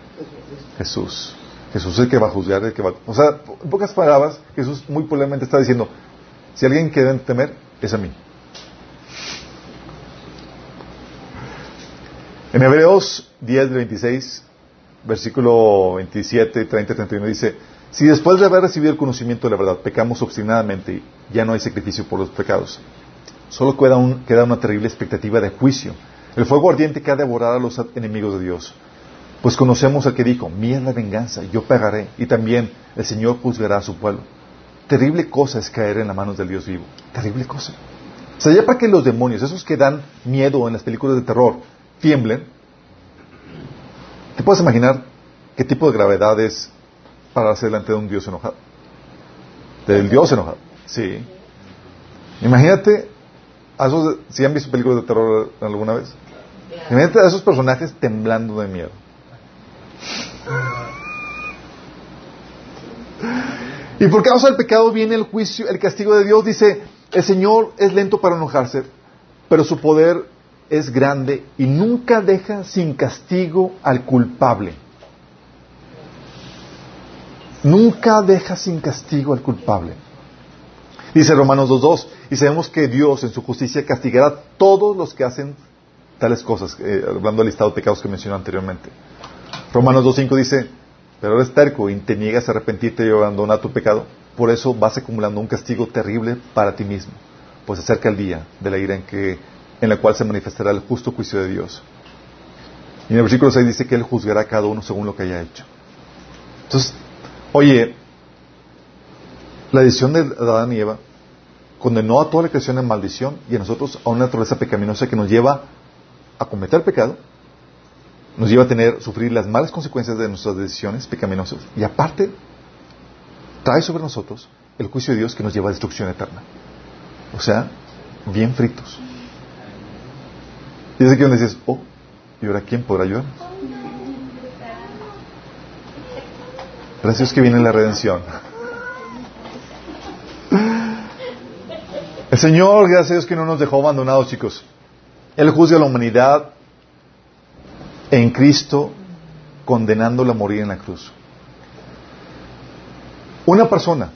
Jesús. Jesús es el que va a juzgar, el que va... O sea, en pocas palabras, Jesús muy probablemente está diciendo, si alguien que deben temer, es a mí. En Hebreos 10, 26 versículo 27, 30, 31 dice, si después de haber recibido el conocimiento de la verdad pecamos obstinadamente, ya no hay sacrificio por los pecados. Solo queda, un, queda una terrible expectativa de juicio, el fuego ardiente que ha devorado a los enemigos de Dios. Pues conocemos al que dijo, mía es la venganza, yo pagaré, y también el Señor juzgará a su pueblo. Terrible cosa es caer en las manos del Dios vivo. Terrible cosa. O sea, ya para que los demonios, esos que dan miedo en las películas de terror, tiemblen, ¿Te puedes imaginar qué tipo de gravedad es pararse delante de un Dios enojado? Del Dios enojado. Sí. Imagínate, si han visto películas de terror alguna vez, imagínate a esos personajes temblando de miedo. Y por causa del pecado viene el juicio, el castigo de Dios. Dice, el Señor es lento para enojarse, pero su poder es grande y nunca deja sin castigo al culpable. Nunca deja sin castigo al culpable. Dice Romanos 2.2, y sabemos que Dios en su justicia castigará a todos los que hacen tales cosas, eh, hablando del listado de pecados que mencioné anteriormente. Romanos 2.5 dice, pero eres terco y te niegas a arrepentirte y abandonar tu pecado, por eso vas acumulando un castigo terrible para ti mismo, pues acerca el día de la ira en que en la cual se manifestará el justo juicio de Dios. Y en el versículo 6 dice que Él juzgará a cada uno según lo que haya hecho. Entonces, oye, la decisión de Adán y Eva condenó a toda la creación en maldición y a nosotros a una naturaleza pecaminosa que nos lleva a cometer pecado, nos lleva a tener, sufrir las malas consecuencias de nuestras decisiones pecaminosas y aparte trae sobre nosotros el juicio de Dios que nos lleva a destrucción eterna. O sea, bien fritos. Y es aquí donde dices, oh, ¿y ahora quién podrá ayudarnos? Gracias que viene la redención. El Señor, gracias a Dios que no nos dejó abandonados, chicos. Él juzga a la humanidad en Cristo, condenándola a morir en la cruz. Una persona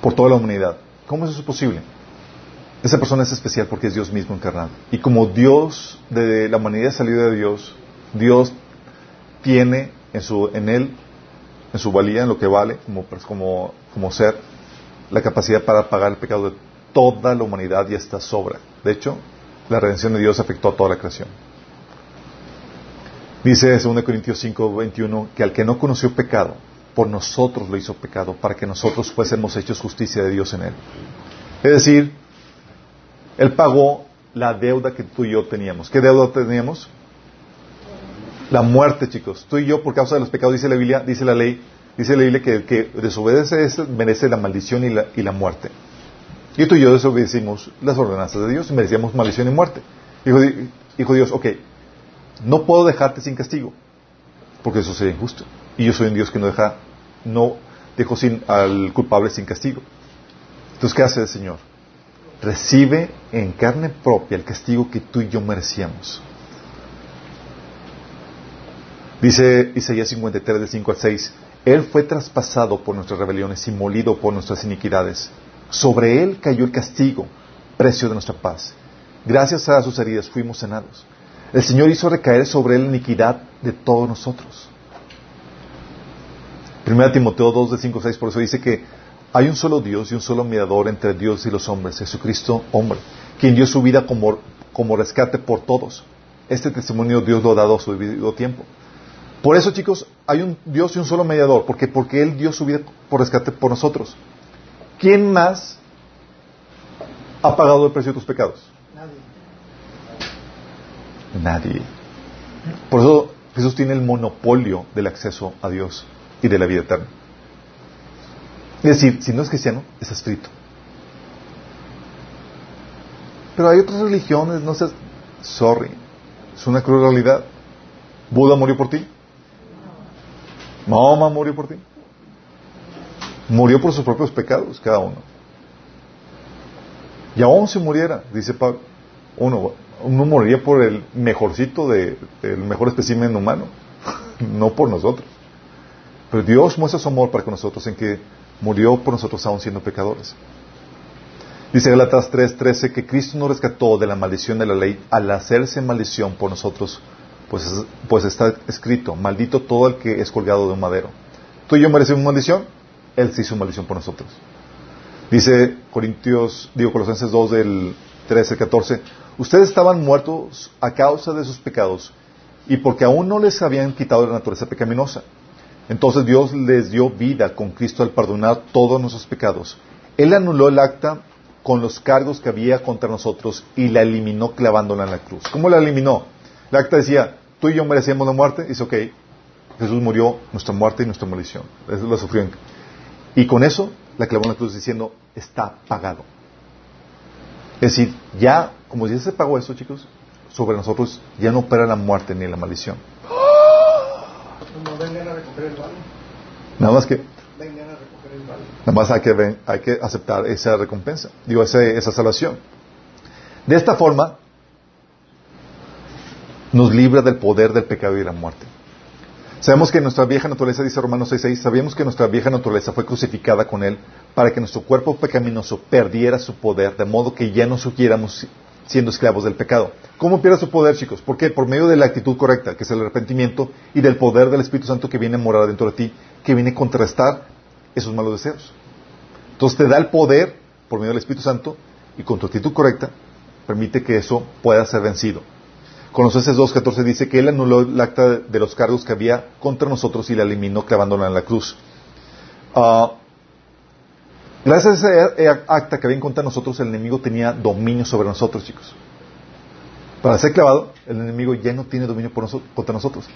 por toda la humanidad. ¿Cómo es eso posible? Esa persona es especial porque es Dios mismo encarnado. Y como Dios, de la humanidad salida de Dios, Dios tiene en, su, en Él, en su valía, en lo que vale, como, como, como ser, la capacidad para pagar el pecado de toda la humanidad y esta sobra. De hecho, la redención de Dios afectó a toda la creación. Dice 2 Corintios 5, 21 que al que no conoció pecado, por nosotros lo hizo pecado, para que nosotros fuésemos hechos justicia de Dios en él. Es decir, él pagó la deuda que tú y yo teníamos. ¿Qué deuda teníamos? La muerte, chicos. Tú y yo, por causa de los pecados, dice la Biblia, dice la ley, dice la que el que desobedece eso merece la maldición y la, y la muerte. Y tú y yo desobedecimos las ordenanzas de Dios y merecíamos maldición y muerte. Dijo, dijo Dios, ok, no puedo dejarte sin castigo, porque eso sería injusto. Y yo soy un Dios que no deja, no dejo sin, al culpable sin castigo. Entonces, ¿qué hace el Señor? Recibe en carne propia el castigo que tú y yo merecíamos. Dice Isaías 53, de 5 al 6, Él fue traspasado por nuestras rebeliones y molido por nuestras iniquidades. Sobre Él cayó el castigo, precio de nuestra paz. Gracias a sus heridas fuimos sanados. El Señor hizo recaer sobre Él la iniquidad de todos nosotros. Primera Timoteo 2 de 5 6, por eso dice que hay un solo Dios y un solo mediador entre Dios y los hombres, Jesucristo hombre, quien dio su vida como, como rescate por todos. Este testimonio Dios lo ha dado a su debido tiempo. Por eso, chicos, hay un Dios y un solo mediador, porque porque Él dio su vida por rescate por nosotros. ¿Quién más ha pagado el precio de tus pecados? Nadie. Nadie. Por eso Jesús tiene el monopolio del acceso a Dios y de la vida eterna. Es decir, si no es cristiano, estás frito. Pero hay otras religiones, no sé, sorry, es una cruel realidad. Buda murió por ti. Mahoma murió por ti. Murió por sus propios pecados, cada uno. Y aún si muriera, dice Pablo, uno, uno moriría por el mejorcito de, el mejor espécimen humano, no por nosotros. Pero Dios muestra su amor para con nosotros en que murió por nosotros aún siendo pecadores. Dice Galatas 3:13 que Cristo nos rescató de la maldición de la ley al hacerse maldición por nosotros, pues, pues está escrito, maldito todo el que es colgado de un madero. ¿Tú y yo merecemos maldición? Él se hizo maldición por nosotros. Dice Corintios, digo Colosenses 2 del 13 14, ustedes estaban muertos a causa de sus pecados y porque aún no les habían quitado la naturaleza pecaminosa. Entonces Dios les dio vida con Cristo al perdonar todos nuestros pecados. Él anuló el acta con los cargos que había contra nosotros y la eliminó clavándola en la cruz. ¿Cómo la eliminó? El acta decía, tú y yo merecíamos la muerte. Dice, ok, Jesús murió nuestra muerte y nuestra maldición. Eso lo sufrió. Y con eso la clavó en la cruz diciendo, está pagado. Es decir, ya, como ya se pagó eso, chicos, sobre nosotros ya no opera la muerte ni la maldición. No vengan a recoger el balón. Nada más que, Vengan a recoger el balón. nada más hay que, ven- hay que aceptar esa recompensa, digo, ese- esa salvación. De esta forma, nos libra del poder del pecado y de la muerte. Sabemos que nuestra vieja naturaleza, dice Romanos 6.6, sabemos que nuestra vieja naturaleza fue crucificada con Él para que nuestro cuerpo pecaminoso perdiera su poder, de modo que ya no siguiéramos siendo esclavos del pecado. ¿Cómo pierde su poder, chicos? ¿Por qué? Por medio de la actitud correcta, que es el arrepentimiento, y del poder del Espíritu Santo que viene a morar dentro de ti, que viene a contrarrestar esos malos deseos. Entonces te da el poder, por medio del Espíritu Santo, y con tu actitud correcta, permite que eso pueda ser vencido. Colosenses 2.14 dice que Él anuló el acta de los cargos que había contra nosotros y la eliminó clavándola en la cruz. Ah, gracias a ese acta que había contra nosotros, el enemigo tenía dominio sobre nosotros, chicos. Para ser clavado, el enemigo ya no tiene dominio por contra nosotros.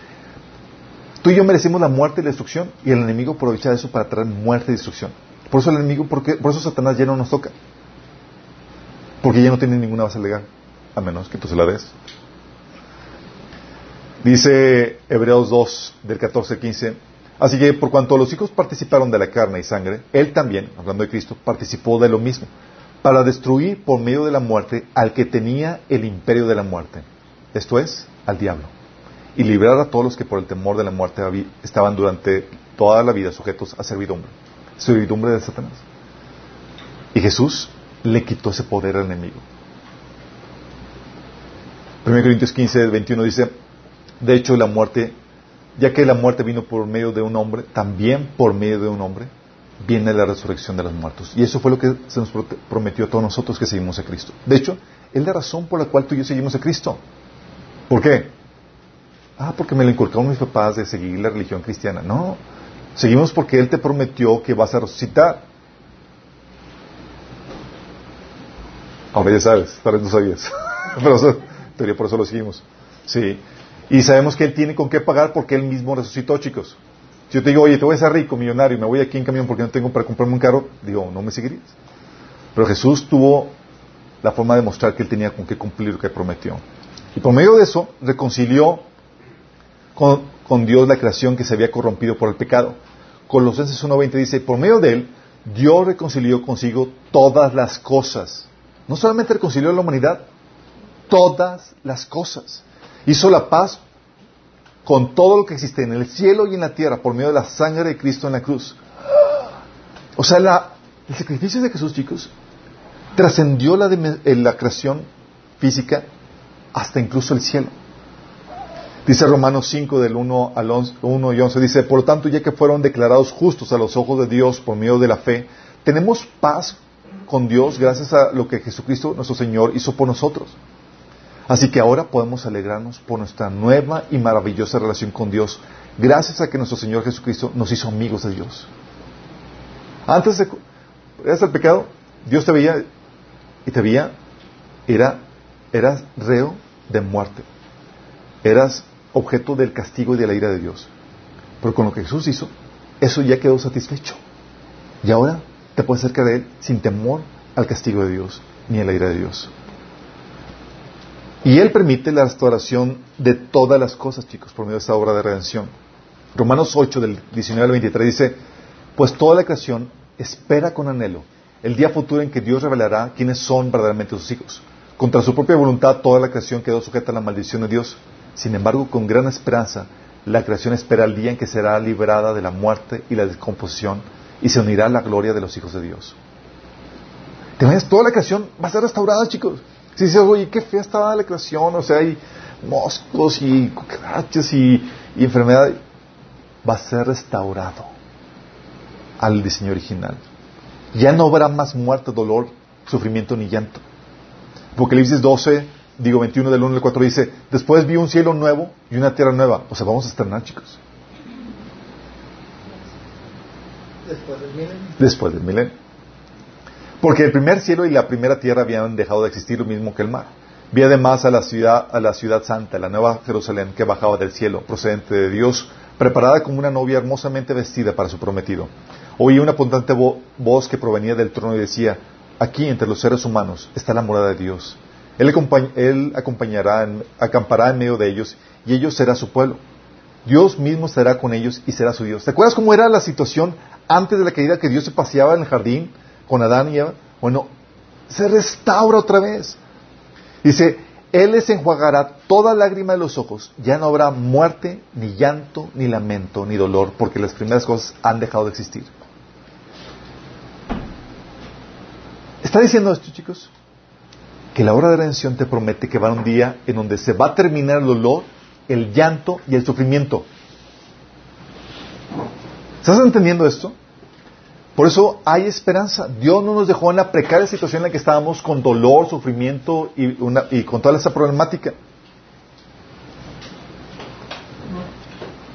Tú y yo merecimos la muerte y la destrucción y el enemigo aprovecha eso para traer muerte y destrucción. Por eso el enemigo, porque, por eso Satanás ya no nos toca. Porque ya no tiene ninguna base legal, a menos que tú se la des. Dice Hebreos 2, del 14 al 15. Así que por cuanto los hijos participaron de la carne y sangre, él también, hablando de Cristo, participó de lo mismo, para destruir por medio de la muerte al que tenía el imperio de la muerte, esto es, al diablo, y librar a todos los que por el temor de la muerte estaban durante toda la vida sujetos a servidumbre, servidumbre de Satanás. Y Jesús le quitó ese poder al enemigo. 1 Corintios 15, 21 dice, de hecho la muerte, ya que la muerte vino por medio de un hombre, también por medio de un hombre viene la resurrección de los muertos. Y eso fue lo que se nos prometió a todos nosotros que seguimos a Cristo. De hecho, es la razón por la cual tú y yo seguimos a Cristo. ¿Por qué? Ah, porque me lo inculcaron mis papás de seguir la religión cristiana. No, seguimos porque Él te prometió que vas a resucitar. Ahora ya sabes, tal vez no sabías. Pero por eso lo seguimos. Sí. Y sabemos que Él tiene con qué pagar porque Él mismo resucitó, chicos. Si yo te digo, oye, te voy a ser rico, millonario, y me voy aquí en camión porque no tengo para comprarme un carro, digo, no me seguirías. Pero Jesús tuvo la forma de mostrar que Él tenía con qué cumplir lo que prometió. Y por medio de eso, reconcilió con, con Dios la creación que se había corrompido por el pecado. Colosenses 1.20 dice, por medio de Él, Dios reconcilió consigo todas las cosas. No solamente reconcilió a la humanidad, todas las cosas. Hizo la paz con todo lo que existe en el cielo y en la tierra por medio de la sangre de Cristo en la cruz. O sea, el sacrificio de Jesús, chicos, trascendió la, la creación física hasta incluso el cielo. Dice Romanos 5 del 1 al 1 y 11, dice, por lo tanto, ya que fueron declarados justos a los ojos de Dios por medio de la fe, tenemos paz con Dios gracias a lo que Jesucristo, nuestro Señor, hizo por nosotros. Así que ahora podemos alegrarnos por nuestra nueva y maravillosa relación con Dios, gracias a que nuestro Señor Jesucristo nos hizo amigos de Dios. Antes de eras el pecado, Dios te veía y te veía, era, eras reo de muerte, eras objeto del castigo y de la ira de Dios. Pero con lo que Jesús hizo, eso ya quedó satisfecho. Y ahora te puedes acercar de Él sin temor al castigo de Dios ni a la ira de Dios. Y Él permite la restauración de todas las cosas, chicos, por medio de esta obra de redención. Romanos 8, del 19 al 23 dice, pues toda la creación espera con anhelo el día futuro en que Dios revelará quiénes son verdaderamente sus hijos. Contra su propia voluntad toda la creación quedó sujeta a la maldición de Dios. Sin embargo, con gran esperanza, la creación espera el día en que será liberada de la muerte y la descomposición y se unirá a la gloria de los hijos de Dios. ¿Te imaginas? Toda la creación va a ser restaurada, chicos. Si dices, oye, qué fea estaba la creación, o sea, hay moscos y cucarachas y, y enfermedades, va a ser restaurado al diseño original. Ya no habrá más muerte, dolor, sufrimiento ni llanto. Apocalipsis 12, digo 21 del 1 al 4 dice, después vi un cielo nuevo y una tierra nueva. O sea, vamos a estrenar, chicos. Después del milenio. Después del milenio. Porque el primer cielo y la primera tierra habían dejado de existir lo mismo que el mar. Vi además a la ciudad, a la ciudad santa, la nueva Jerusalén que bajaba del cielo, procedente de Dios, preparada como una novia hermosamente vestida para su prometido. Oí una apuntante voz que provenía del trono y decía, aquí entre los seres humanos está la morada de Dios. Él, acompañará, acampará en medio de ellos y ellos será su pueblo. Dios mismo estará con ellos y será su Dios. ¿Te acuerdas cómo era la situación antes de la caída que Dios se paseaba en el jardín? Con Adán y Eva, bueno, se restaura otra vez. Dice, Él les enjuagará toda lágrima de los ojos, ya no habrá muerte, ni llanto, ni lamento, ni dolor, porque las primeras cosas han dejado de existir. ¿Está diciendo esto, chicos? Que la hora de redención te promete que va un día en donde se va a terminar el dolor, el llanto y el sufrimiento. ¿Estás entendiendo esto? Por eso hay esperanza. Dios no nos dejó en la precaria situación en la que estábamos con dolor, sufrimiento y, con toda esa problemática.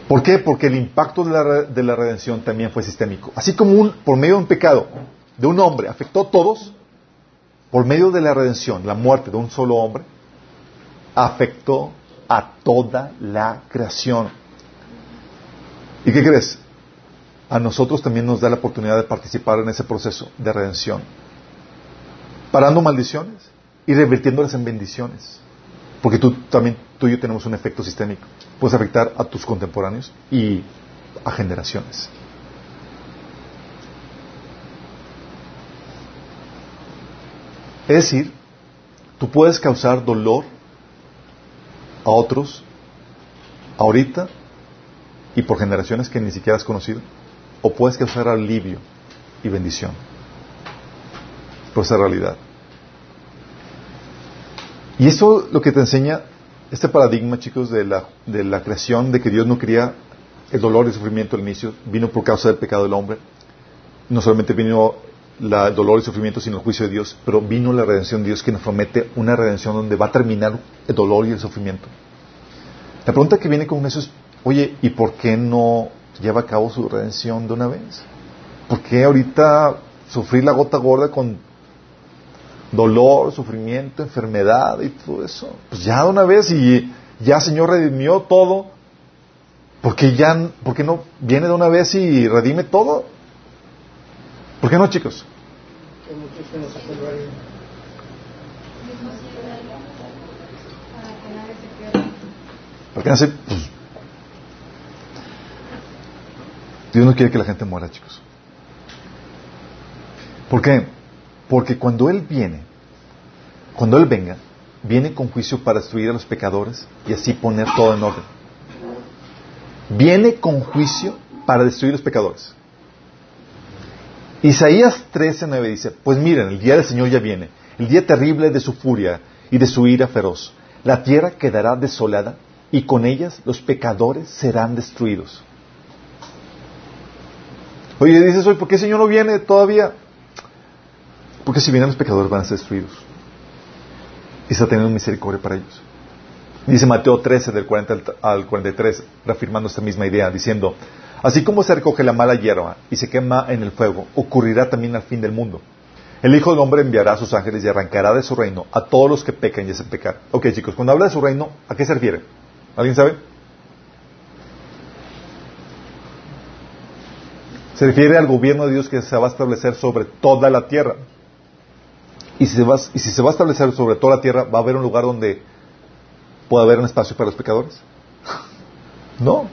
¿Por qué? Porque el impacto de la, redención también fue sistémico. Así como por medio de un pecado de un hombre afectó a todos, por medio de la redención, la muerte de un solo hombre, afectó a toda la creación. ¿Y qué crees? A nosotros también nos da la oportunidad de participar en ese proceso de redención, parando maldiciones y revirtiéndolas en bendiciones. Porque tú también, tú y yo tenemos un efecto sistémico. Puedes afectar a tus contemporáneos y a generaciones. Es decir, tú puedes causar dolor a otros ahorita y por generaciones que ni siquiera has conocido, o puedes causar alivio y bendición por esa realidad. Y eso lo que te enseña este paradigma, chicos, de la, de la creación, de que Dios no quería el dolor y el sufrimiento al inicio, vino por causa del pecado del hombre. No solamente vino el dolor y el sufrimiento, sino el juicio de Dios, pero vino la redención de Dios que nos promete una redención donde va a terminar el dolor y el sufrimiento. La pregunta que viene con eso es, oye, ¿y por qué no lleva a cabo su redención de una vez? ¿Por qué ahorita sufrir la gota gorda con dolor, sufrimiento, enfermedad y todo eso? Pues ya de una vez y ya Señor redimió todo, ¿por qué, ya, ¿por qué no viene de una vez y redime todo? ¿Por qué no, chicos? ¿Por qué no se pues, Dios no quiere que la gente muera, chicos. ¿Por qué? Porque cuando Él viene, cuando Él venga, viene con juicio para destruir a los pecadores y así poner todo en orden. Viene con juicio para destruir a los pecadores. Isaías 13:9 dice, pues miren, el día del Señor ya viene, el día terrible de su furia y de su ira feroz. La tierra quedará desolada y con ellas los pecadores serán destruidos. Oye, dices hoy, ¿por qué el Señor no viene todavía? Porque si vienen los pecadores van a ser destruidos. Y está teniendo misericordia para ellos. Dice Mateo 13, del 40 al 43, reafirmando esta misma idea, diciendo, Así como se recoge la mala hierba y se quema en el fuego, ocurrirá también al fin del mundo. El Hijo del Hombre enviará a sus ángeles y arrancará de su reino a todos los que pecan y hacen pecar. Ok, chicos, cuando habla de su reino, ¿a qué se refiere? ¿Alguien sabe? Se refiere al gobierno de Dios que se va a establecer sobre toda la tierra. Y si, se va, y si se va a establecer sobre toda la tierra, ¿va a haber un lugar donde pueda haber un espacio para los pecadores? no.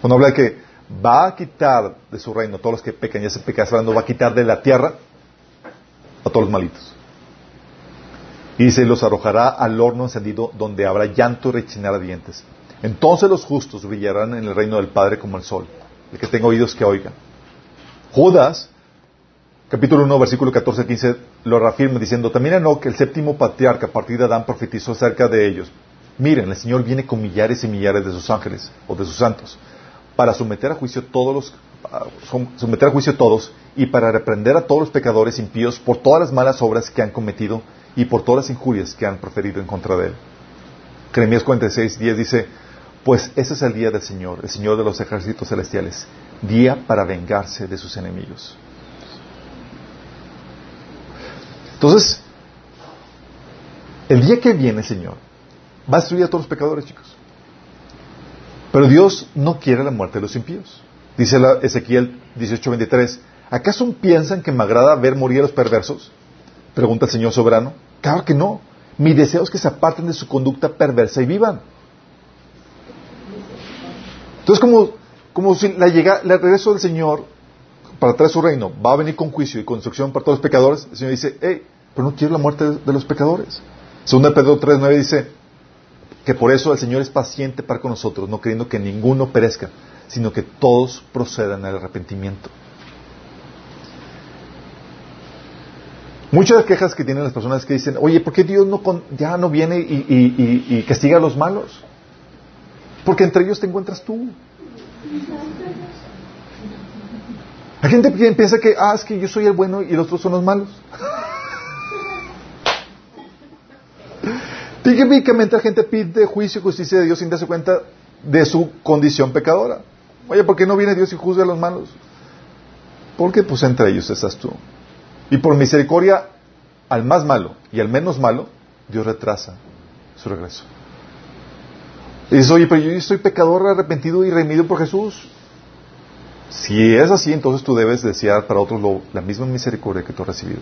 Cuando habla de que va a quitar de su reino a todos los que pecan y hacen pecado, va a quitar de la tierra a todos los malitos. Y se los arrojará al horno encendido donde habrá llanto y rechinar de dientes. Entonces los justos brillarán en el reino del Padre como el sol. El que tenga oídos que oiga. Judas, capítulo 1, versículo 14 15, lo reafirma diciendo, también que el séptimo patriarca, a partir de Adán, profetizó acerca de ellos. Miren, el Señor viene con millares y millares de sus ángeles o de sus santos para someter a juicio todos los someter a juicio todos y para reprender a todos los pecadores impíos por todas las malas obras que han cometido y por todas las injurias que han proferido en contra de él. Jeremías 46, 10 dice, pues ese es el día del Señor, el Señor de los ejércitos celestiales, día para vengarse de sus enemigos. Entonces, el día que viene Señor va a destruir a todos los pecadores, chicos. Pero Dios no quiere la muerte de los impíos. Dice la Ezequiel 18:23, ¿acaso piensan que me agrada ver morir a los perversos? Pregunta el Señor soberano. Claro que no. Mi deseo es que se aparten de su conducta perversa y vivan. Entonces, como, como si la llega, el regreso del Señor para traer su reino va a venir con juicio y construcción para todos los pecadores, el Señor dice, hey, pero no quiero la muerte de, los pecadores. Segunda Pedro 3:9 dice, que por eso el Señor es paciente para con nosotros, no queriendo que ninguno perezca, sino que todos procedan al arrepentimiento. Muchas quejas que tienen las personas que dicen, oye, ¿por qué Dios no ya no viene y, castiga a los malos? Porque entre ellos te encuentras tú. Hay gente que piensa que, ah, es que yo soy el bueno y los otros son los malos. Típicamente la gente pide juicio y justicia de Dios sin darse cuenta de su condición pecadora. Oye, ¿por qué no viene Dios y juzga a los malos? Porque pues entre ellos estás tú. Y por misericordia al más malo y al menos malo, Dios retrasa su regreso. Y dices, oye, pero yo estoy pecador arrepentido y remido por Jesús. Si es así, entonces tú debes desear para otros la misma misericordia que tú has recibido.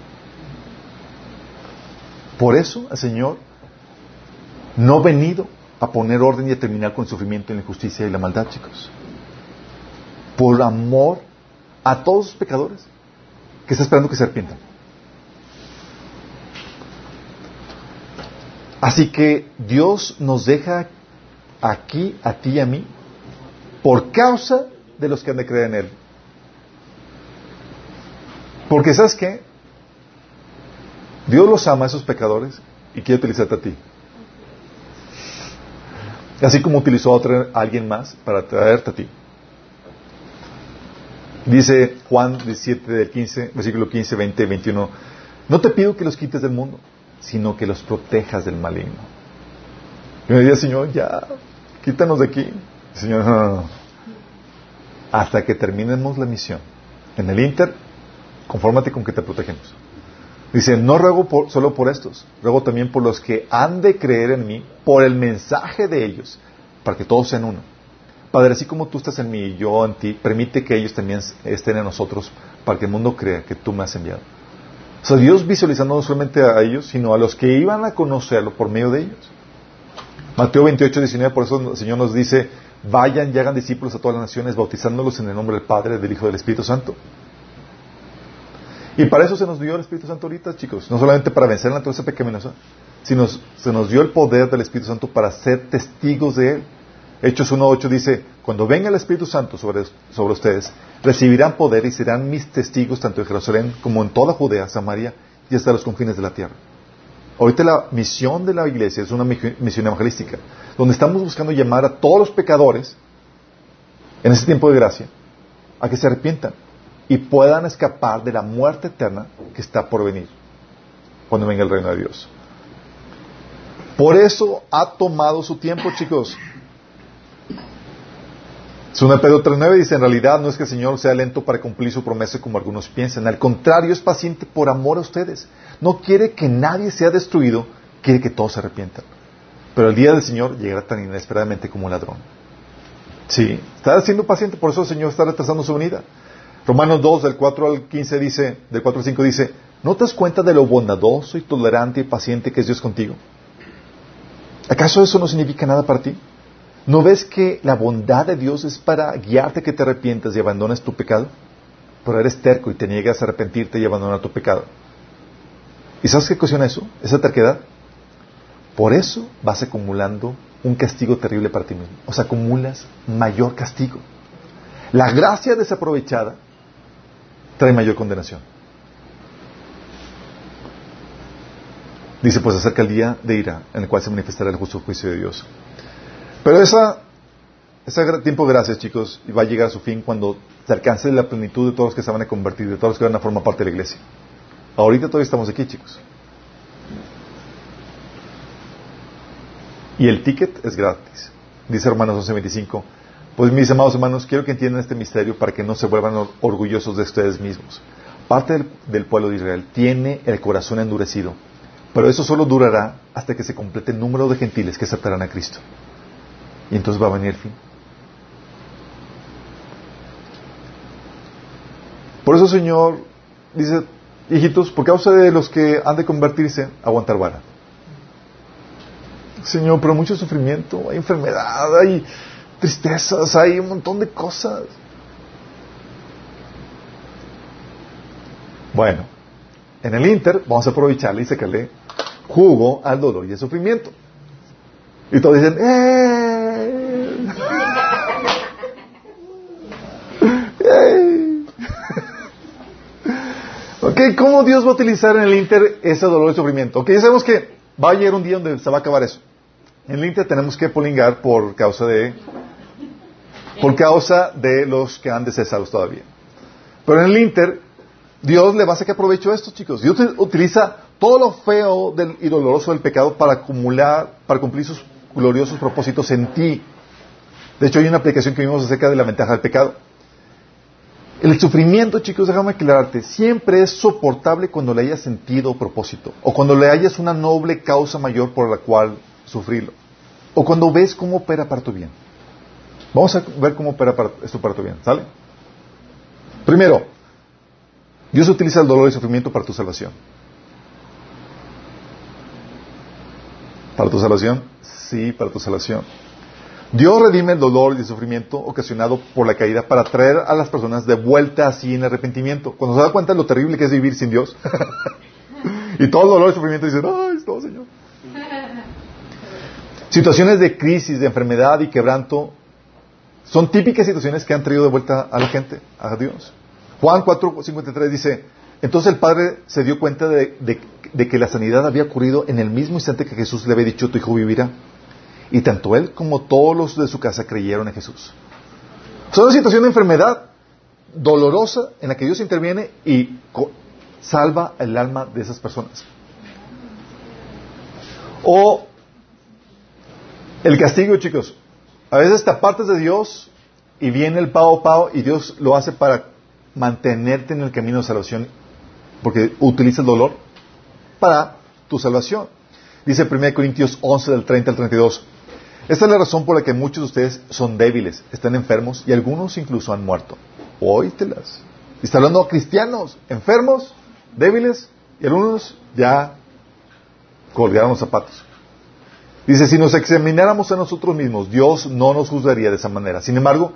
Por eso el Señor no ha venido a poner orden y a terminar con el sufrimiento, la injusticia y la maldad, chicos. Por amor a todos los pecadores que está esperando que se arrepientan. Así que Dios nos deja aquí, a ti y a mí, por causa de los que han de creer en Él. Porque ¿sabes qué? Dios los ama a esos pecadores y quiere utilizarte a ti. Así como utilizó a, alguien más para traerte a ti. Dice Juan 17 del 15, versículo 15, 20, 21. No te pido que los quites del mundo, sino que los protejas del maligno. Y me decía, Señor, ya, quítanos de aquí. Señor, hasta que terminemos la misión. En el Inter, confórmate con que te protegemos. Dice, no ruego solo por estos, ruego también por los que han de creer en mí, por el mensaje de ellos, para que todos sean uno. Padre, así como tú estás en mí y yo en ti, permite que ellos también estén en nosotros, para que el mundo crea que tú me has enviado. O sea, Dios visualizando no solamente a ellos, sino a los que iban a conocerlo por medio de ellos. Mateo 28, 19, por eso el Señor nos dice, vayan y hagan discípulos a todas las naciones, bautizándolos en el nombre del Padre, del Hijo y del Espíritu Santo. Y para eso se nos dio el Espíritu Santo ahorita, chicos. No solamente para vencer la naturaleza pecaminosa, sino se nos dio el poder del Espíritu Santo para ser testigos de Él. Hechos 1.8 dice, cuando venga el Espíritu Santo sobre, sobre ustedes, recibirán poder y serán mis testigos tanto en Jerusalén como en toda Judea, Samaria y hasta los confines de la tierra. Ahorita la misión de la iglesia es una misión evangelística, donde estamos buscando llamar a todos los pecadores en ese tiempo de gracia a que se arrepientan y puedan escapar de la muerte eterna que está por venir cuando venga el reino de Dios. Por eso ha tomado su tiempo, chicos. Según Pedro 3.9 dice, en realidad no es que el Señor sea lento para cumplir su promesa como algunos piensan. Al contrario, es paciente por amor a ustedes. No quiere que nadie sea destruido, quiere que todos se arrepientan. Pero el día del Señor llegará tan inesperadamente como un ladrón. Sí, está siendo paciente, por eso el Señor está retrasando su venida. Romanos 2, del 4 al 15 dice, del 4 al 5 dice, ¿no te das cuenta de lo bondadoso y tolerante y paciente que es Dios contigo? ¿Acaso eso no significa nada para ti? ¿No ves que la bondad de Dios es para guiarte que te arrepientas y abandones tu pecado? Pero eres terco y te niegas a arrepentirte y abandonar tu pecado. ¿Y sabes qué ocasiona eso? Esa terquedad. Por eso vas acumulando un castigo terrible para ti mismo. O sea, acumulas mayor castigo. La gracia desaprovechada trae mayor condenación. Dice, pues acerca el día de ira en el cual se manifestará el justo juicio de Dios. Pero esa, ese tiempo de gracias, chicos, va a llegar a su fin cuando se alcance la plenitud de todos los que se van a convertir, de todos los que van a formar parte de la iglesia. Ahorita todavía estamos aquí, chicos. Y el ticket es gratis. Dice Romanos 11:25. Pues mis amados hermanos, quiero que entiendan este misterio para que no se vuelvan orgullosos de ustedes mismos. Parte del, pueblo de Israel tiene el corazón endurecido, pero eso solo durará hasta que se complete el número de gentiles que aceptarán a Cristo. Y entonces va a venir fin. Por eso, Señor, dice, hijitos, por causa de los que han de convertirse, aguantar vara. Señor, pero mucho sufrimiento, hay enfermedad, hay tristezas, hay un montón de cosas. Bueno, en el Inter vamos a aprovecharle y sacarle jugo al dolor y al sufrimiento. Y todos dicen, ¡eh! Ok, ¿cómo Dios va a utilizar en el Inter ese dolor y sufrimiento? Ok, ya sabemos que va a llegar un día donde se va a acabar eso. En el Inter tenemos que polingar por causa de por causa de los que han descesados todavía. Pero en el Inter, Dios le va a sacar provecho a esto, chicos. Dios utiliza todo lo feo y doloroso del pecado para acumular, para cumplir sus gloriosos propósitos en ti. De hecho, hay una aplicación que vimos acerca de la ventaja del pecado. El sufrimiento, chicos, déjame aclararte, siempre es soportable cuando le hayas sentido propósito, o cuando le hayas una noble causa mayor por la cual sufrirlo, o cuando ves cómo opera para tu bien. Vamos a ver cómo opera para, esto para tu bien, ¿sale? Primero, Dios utiliza el dolor y el sufrimiento para tu salvación. ¿Para tu salvación? Sí, para tu salvación. Dios redime el dolor y el sufrimiento ocasionado por la caída para traer a las personas de vuelta así en arrepentimiento. Cuando se da cuenta de lo terrible que es vivir sin Dios, y todo el dolor y sufrimiento dicen, ¡ay, todo Señor! Situaciones de crisis, de enfermedad y quebranto son típicas situaciones que han traído de vuelta a la gente, a Dios. Juan 4:53 dice, entonces el Padre se dio cuenta de que la sanidad había ocurrido en el mismo instante que Jesús le había dicho, tu hijo vivirá. Y tanto él como todos los de su casa creyeron en Jesús. Es una situación de enfermedad dolorosa en la que Dios interviene y salva el alma de esas personas. O el castigo, chicos. A veces te apartas de Dios y viene el pavo pavo y Dios lo hace para mantenerte en el camino de salvación porque utiliza el dolor para tu salvación. Dice 1 Corintios 11 del 30 al 32. Esta es la razón por la que muchos de ustedes son débiles, están enfermos y algunos incluso han muerto. Oítelas. Está hablando a cristianos, enfermos, débiles y algunos ya colgaron los zapatos. Dice, si nos examináramos a nosotros mismos, Dios no nos juzgaría de esa manera. Sin embargo,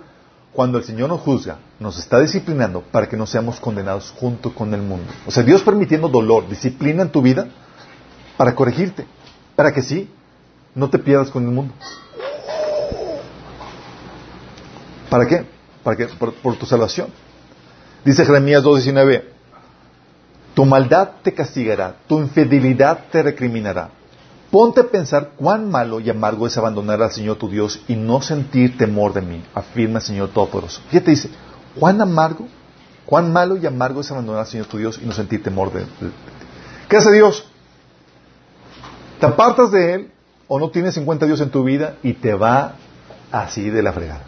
cuando el Señor nos juzga, nos está disciplinando para que no seamos condenados junto con el mundo. O sea, Dios permitiendo dolor, disciplina en tu vida para corregirte, para que sí, no te pierdas con el mundo. ¿Para qué? ¿Para qué? Por, tu salvación. Dice Jeremías 2.19, tu maldad te castigará, tu infidelidad te recriminará. Ponte a pensar cuán malo y amargo es abandonar al Señor tu Dios y no sentir temor de mí, afirma el Señor Todopoderoso. Fíjate, dice, cuán amargo, cuán malo y amargo es abandonar al Señor tu Dios y no sentir temor de, de ¿Qué hace Dios? Te apartas de Él o no tienes en cuenta Dios en tu vida y te va así de la fregada.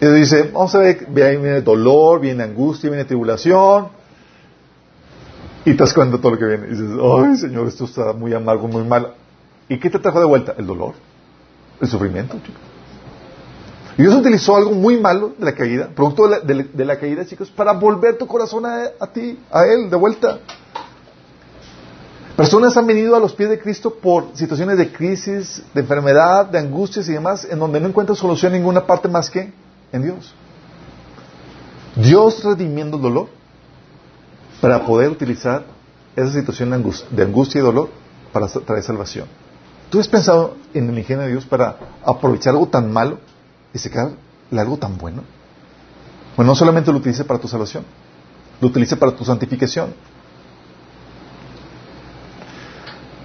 Y dice, vamos a ver, viene dolor, viene angustia, viene tribulación. Y te das cuenta de todo lo que viene. Dices, ay Señor, esto está muy amargo, muy mal. ¿Y qué te trajo de vuelta? El dolor, el sufrimiento, chicos. Y Dios utilizó algo muy malo de la caída, producto de la, caída, chicos, para volver tu corazón a ti, a Él, de vuelta. Personas han venido a los pies de Cristo por situaciones de crisis, de enfermedad, de angustias y demás, en donde no encuentran solución en ninguna parte más que en Dios. Dios redimiendo el dolor para poder utilizar esa situación de angustia, y dolor para traer salvación. ¿Tú has pensado en el ingenio de Dios para aprovechar algo tan malo y sacar algo tan bueno? Bueno, no solamente lo utilice para tu salvación, lo utilice para tu santificación.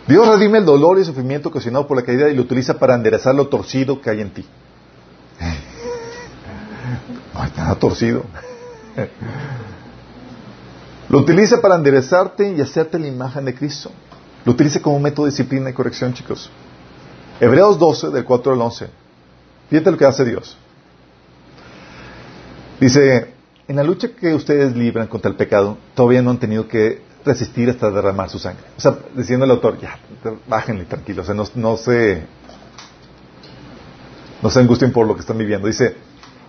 Dios redime el dolor y sufrimiento ocasionado por la caída y lo utiliza para enderezar lo torcido que hay en ti. No hay nada torcido. Lo utiliza para enderezarte y hacerte la imagen de Cristo. Lo utiliza como método de disciplina y corrección, chicos. Hebreos 12, del 4 al 11. Fíjate lo que hace Dios. Dice, en la lucha que ustedes libran contra el pecado, todavía no han tenido que resistir hasta derramar su sangre. O sea, diciendo el autor, ya, bájenle tranquilos, o sea, no, no se, no se angustien por lo que están viviendo. Dice,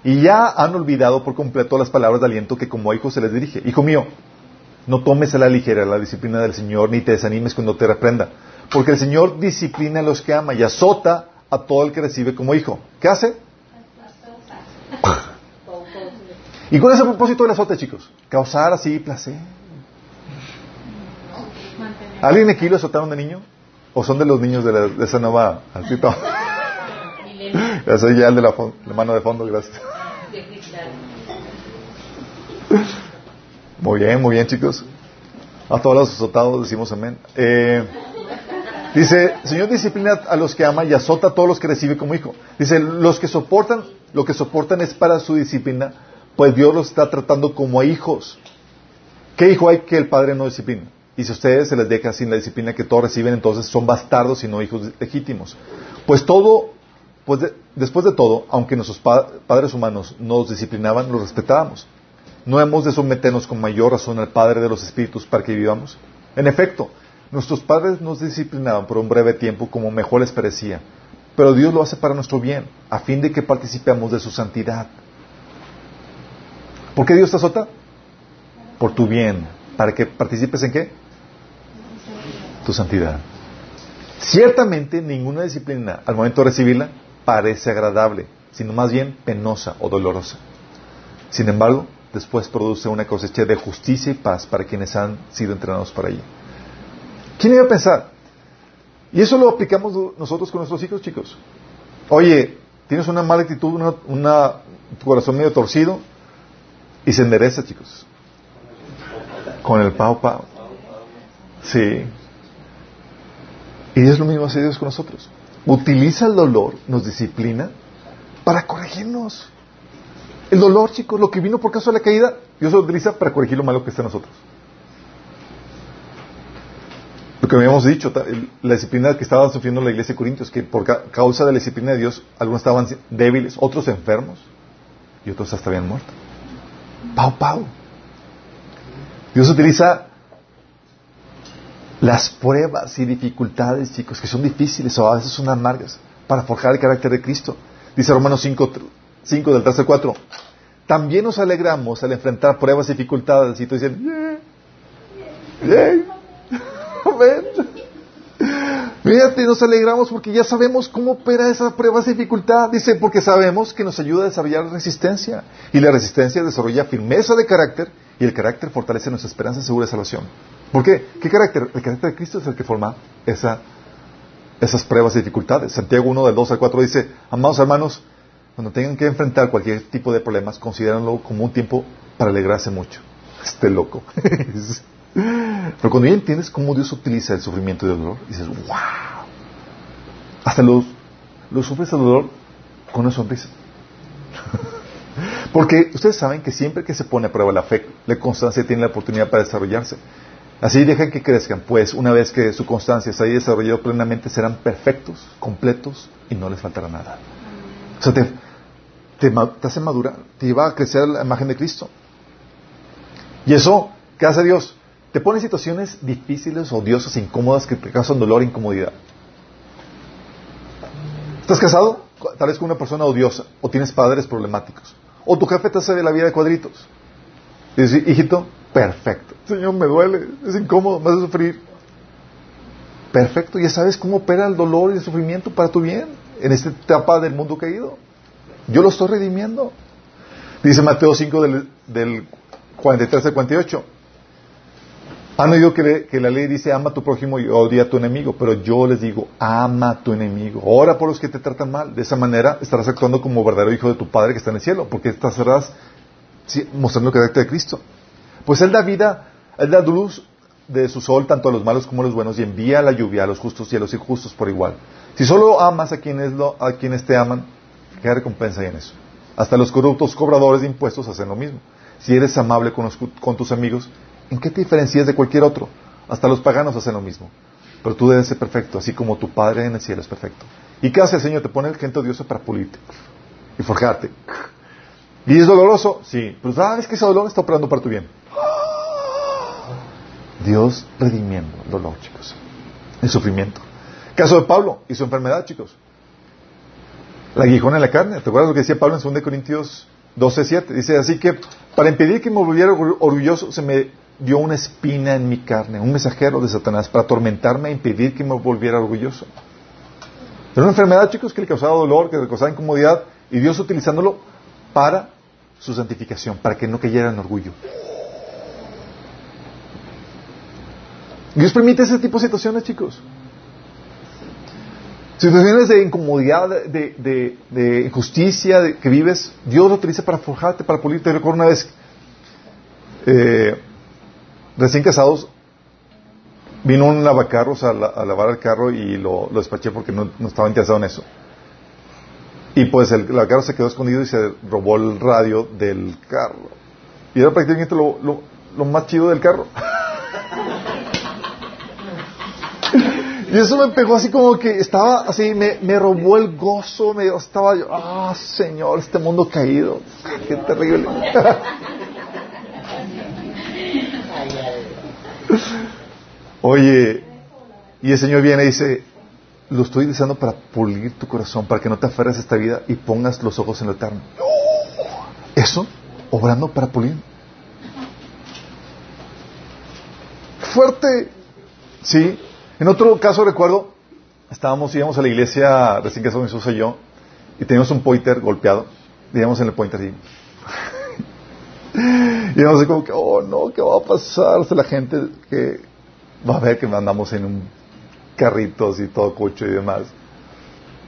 y ya han olvidado por completo las palabras de aliento que como hijo se les dirige. Hijo mío, no tomes a la ligera la disciplina del Señor, ni te desanimes cuando te reprenda. Porque el Señor disciplina a los que ama y azota a todo el que recibe como hijo. ¿Qué hace? ¿Y cuál es el propósito del azote, chicos? Causar así placer. ¿Alguien aquí lo azotaron de niño? ¿O son de los niños de, la, de esa nueva altito? Soy ya el de la, mano de fondo, gracias. Muy bien, muy bien, chicos. A todos los azotados decimos amén. Eh, dice, Señor disciplina a los que ama y azota a todos los que recibe como hijo. Dice, los que soportan, lo que soportan es para su disciplina, pues Dios los está tratando como a hijos. ¿Qué hijo hay que el padre no disciplina? Y si ustedes se les deja sin la disciplina que todos reciben, entonces son bastardos y no hijos legítimos. Pues todo pues de- después de todo, aunque nuestros pa- padres humanos nos disciplinaban, los respetábamos. ¿No hemos de someternos con mayor razón al Padre de los Espíritus para que vivamos? En efecto, nuestros padres nos disciplinaban por un breve tiempo como mejor les parecía, pero Dios lo hace para nuestro bien, a fin de que participemos de su santidad. ¿Por qué Dios te azota? Por tu bien, para que participes en qué? Tu santidad. Ciertamente ninguna disciplina al momento de recibirla parece agradable, sino más bien penosa o dolorosa. Sin embargo, después produce una cosecha de justicia y paz para quienes han sido entrenados para ello. ¿Quién iba a pensar? Y eso lo aplicamos nosotros con nuestros hijos, chicos. Oye, tienes una mala actitud, una, corazón medio torcido, y se endereza, chicos. Con el pau pau. Sí. Y es lo mismo hace Dios con nosotros. Utiliza el dolor, nos disciplina para corregirnos. El dolor, chicos, lo que vino por causa de la caída, Dios lo utiliza para corregir lo malo que está en nosotros. Lo que habíamos dicho, la disciplina que estaba sufriendo la iglesia de Corintios, que por ca- causa de la disciplina de Dios, algunos estaban débiles, otros enfermos y otros hasta habían muerto. Pau, pau. Dios utiliza las pruebas y dificultades, chicos, que son difíciles o a veces son amargas, para forjar el carácter de Cristo. Dice Romanos 5, 5 del 13 al 4. También nos alegramos al enfrentar pruebas y dificultades. Y tú dices, yeah. Fíjate, nos alegramos porque ya sabemos cómo opera esa prueba y dificultad. Dice, porque sabemos que nos ayuda a desarrollar resistencia. Y la resistencia desarrolla firmeza de carácter y el carácter fortalece nuestra esperanza segura de salvación. ¿Por qué? ¿Qué carácter? El carácter de Cristo es el que forma esa, esas pruebas y dificultades. Santiago 1 del 2 al 4 dice, amados hermanos, cuando tengan que enfrentar cualquier tipo de problemas, considérenlo como un tiempo para alegrarse mucho. Este loco. Pero cuando ya entiendes cómo Dios utiliza el sufrimiento y el dolor, dices, wow. Hasta los, los sufres el dolor con una sonrisa. Porque ustedes saben que siempre que se pone a prueba la fe, la constancia tiene la oportunidad para desarrollarse. Así dejan que crezcan, pues una vez que su constancia se haya desarrollado plenamente, serán perfectos, completos y no les faltará nada. O sea, te, te, te hace madurar, te lleva a crecer la imagen de Cristo. Y eso, ¿qué hace Dios? Te pone en situaciones difíciles, odiosas, incómodas, que te causan dolor e incomodidad. ¿Estás casado? Tal vez con una persona odiosa, o tienes padres problemáticos, o tu jefe te hace de la vida de cuadritos. Y dices, hijito, perfecto. Señor, me duele, es incómodo, me hace sufrir. Perfecto, ya sabes cómo opera el dolor y el sufrimiento para tu bien en esta etapa del mundo caído. Yo lo estoy redimiendo. Dice Mateo 5 del, del 43 al 48. Han oído que, le- que la ley dice ama a tu prójimo y odia a tu enemigo, pero yo les digo ama a tu enemigo. Ora por los que te tratan mal. De esa manera estarás actuando como verdadero hijo de tu Padre que está en el cielo, porque estarás mostrando el carácter de Cristo. Pues Él da vida, Él da luz de su sol tanto a los malos como a los buenos y envía la lluvia a los justos y a los injustos por igual. Si solo amas a quienes, lo, a quienes te aman, ¿qué recompensa hay en eso? Hasta los corruptos cobradores de impuestos hacen lo mismo. Si eres amable con, los- con tus amigos, ¿en qué te diferencias de cualquier otro? Hasta los paganos hacen lo mismo. Pero tú debes ser perfecto, así como tu Padre en el cielo es perfecto. ¿Y qué hace el Señor? Te pone gente odiosa para pulirte y forjarte. ¿Y es doloroso? Sí. Pero sabes que ese dolor está operando para tu bien. Dios redimiendo el dolor, chicos. El sufrimiento. Caso de Pablo y su enfermedad, chicos. La aguijón en la carne. ¿Te acuerdas lo que decía Pablo en 2 Corintios 12, 7? Dice, así que para impedir que me volviera orgu- orgulloso, se me dio una espina en mi carne, un mensajero de Satanás, para atormentarme e impedir que me volviera orgulloso. Era una enfermedad, chicos, que le causaba dolor, que le causaba incomodidad, y Dios utilizándolo para su santificación, para que no cayera en orgullo. Dios permite ese tipo de situaciones, chicos. Situaciones de incomodidad, de, injusticia de- que vives, Dios lo utiliza para forjarte, para pulirte. Recuerdo una vez, eh, recién casados, vino un lavacarros a, la- a lavar el carro y lo, despaché porque no, estaba interesado en eso. Y pues el lavacarros se quedó escondido y se robó el radio del carro. Y era prácticamente lo, lo- más chido del carro. Y eso me pegó así como que estaba así, me, me robó el gozo, me estaba yo, ah, Señor, este mundo caído, qué terrible. Oye, y el Señor viene y dice, lo estoy deseando para pulir tu corazón, para que no te aferres a esta vida y pongas los ojos en lo eterno. Eso, obrando para pulir. Fuerte. Sí. En otro caso recuerdo, estábamos, íbamos a la iglesia recién que Jesús y yo, y teníamos un pointer golpeado. Íbamos en el pointer y... y íbamos como que, oh no, ¿qué va a pasar? La gente que va a ver que andamos en un carritos y todo coche y demás.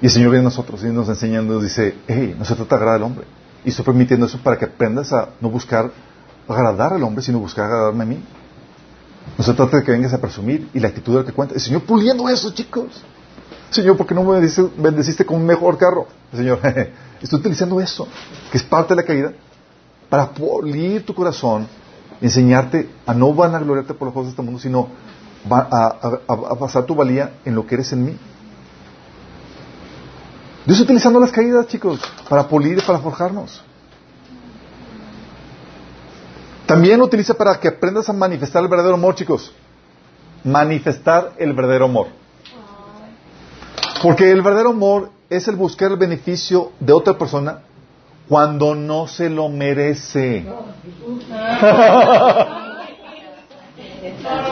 Y el Señor viene a nosotros y nos enseñando, nos dice, hey, no se trata de agradar al hombre. Y estoy permitiendo eso para que aprendas a no buscar agradar al hombre, sino buscar agradarme a mí. No se trata de que vengas a presumir y la actitud del que cuenta. El Señor puliendo eso, chicos. Señor, ¿por qué no me bendeciste con un mejor carro? Señor, estoy utilizando eso, que es parte de la caída, para pulir tu corazón, enseñarte a no vanagloriarte por los cosas de este mundo, sino a, a, pasar tu valía en lo que eres en mí. Dios utilizando las caídas, chicos, para pulir y para forjarnos. También lo utiliza para que aprendas a manifestar el verdadero amor, chicos. Manifestar el verdadero amor. Porque el verdadero amor es el buscar el beneficio de otra persona cuando no se lo merece.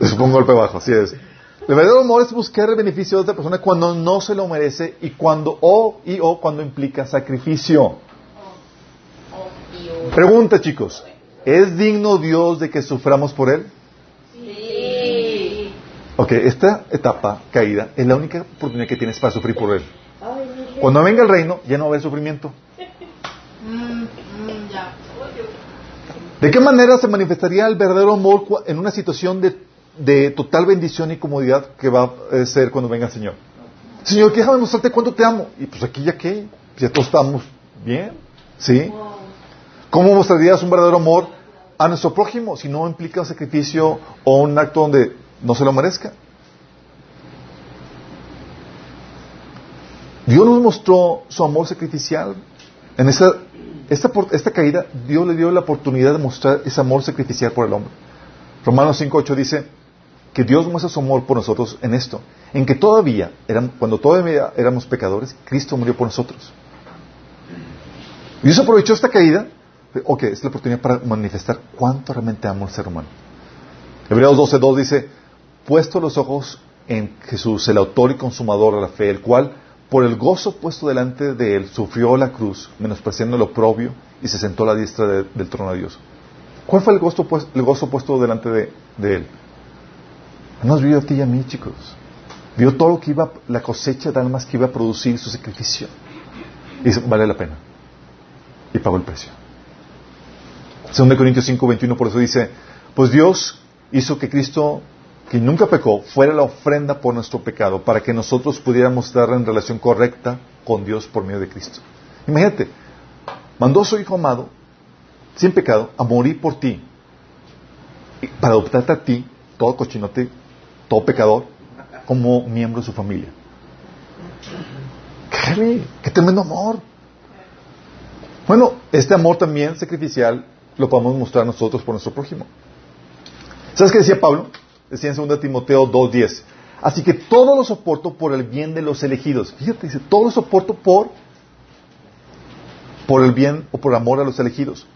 Es un golpe bajo, así es. El verdadero amor es buscar el beneficio de otra persona cuando no se lo merece y cuando o y o cuando implica sacrificio. Pregunta, chicos, ¿es digno Dios de que suframos por él? Sí. Ok, esta etapa caída es la única oportunidad que tienes para sufrir por él. Cuando venga el reino, ya no va a haber sufrimiento. ¿De qué manera se manifestaría el verdadero amor en una situación de, total bendición y comodidad que va a ser cuando venga el Señor? Señor, déjame mostrarte cuánto te amo. Y pues aquí ya qué, ya todos estamos bien, ¿sí? ¿Cómo mostrarías un verdadero amor a nuestro prójimo si no implica un sacrificio o un acto donde no se lo merezca? Dios nos mostró su amor sacrificial en esa esta, esta caída, Dios le dio la oportunidad de mostrar ese amor sacrificial por el hombre. Romanos 5.8 dice que Dios muestra su amor por nosotros en esto, en que todavía, cuando todavía éramos pecadores, Cristo murió por nosotros. Dios aprovechó esta caída, ok, es la oportunidad para manifestar cuánto realmente amo al ser humano. Hebreos 12.2 dice, puesto los ojos en Jesús, el autor y consumador de la fe, el cual por el gozo puesto delante de él, sufrió la cruz, menospreciando el oprobio, y se sentó a la diestra del trono de Dios. ¿Cuál fue el gozo, el gozo puesto delante de, él? Nos vio a ti y a mí, chicos. Vio todo lo que iba, la cosecha de almas que iba a producir su sacrificio. Y dice, vale la pena. Y pagó el precio. Según Corintios 5, 21, por eso dice, pues Dios hizo que Cristo que nunca pecó, fuera la ofrenda por nuestro pecado, para que nosotros pudiéramos estar en relación correcta con Dios por medio de Cristo. Imagínate, mandó a su Hijo amado, sin pecado, a morir por ti, para adoptarte a ti, todo cochinote, todo pecador, como miembro de su familia. ¿Qué, qué tremendo amor. Bueno, este amor también sacrificial lo podemos mostrar nosotros por nuestro prójimo. ¿Sabes qué decía Pablo? Decía en 2 Timoteo 2.10. Así que todo lo soporto por el bien de los elegidos. Fíjate, dice, todo lo soporto por, por el bien o por amor a los elegidos.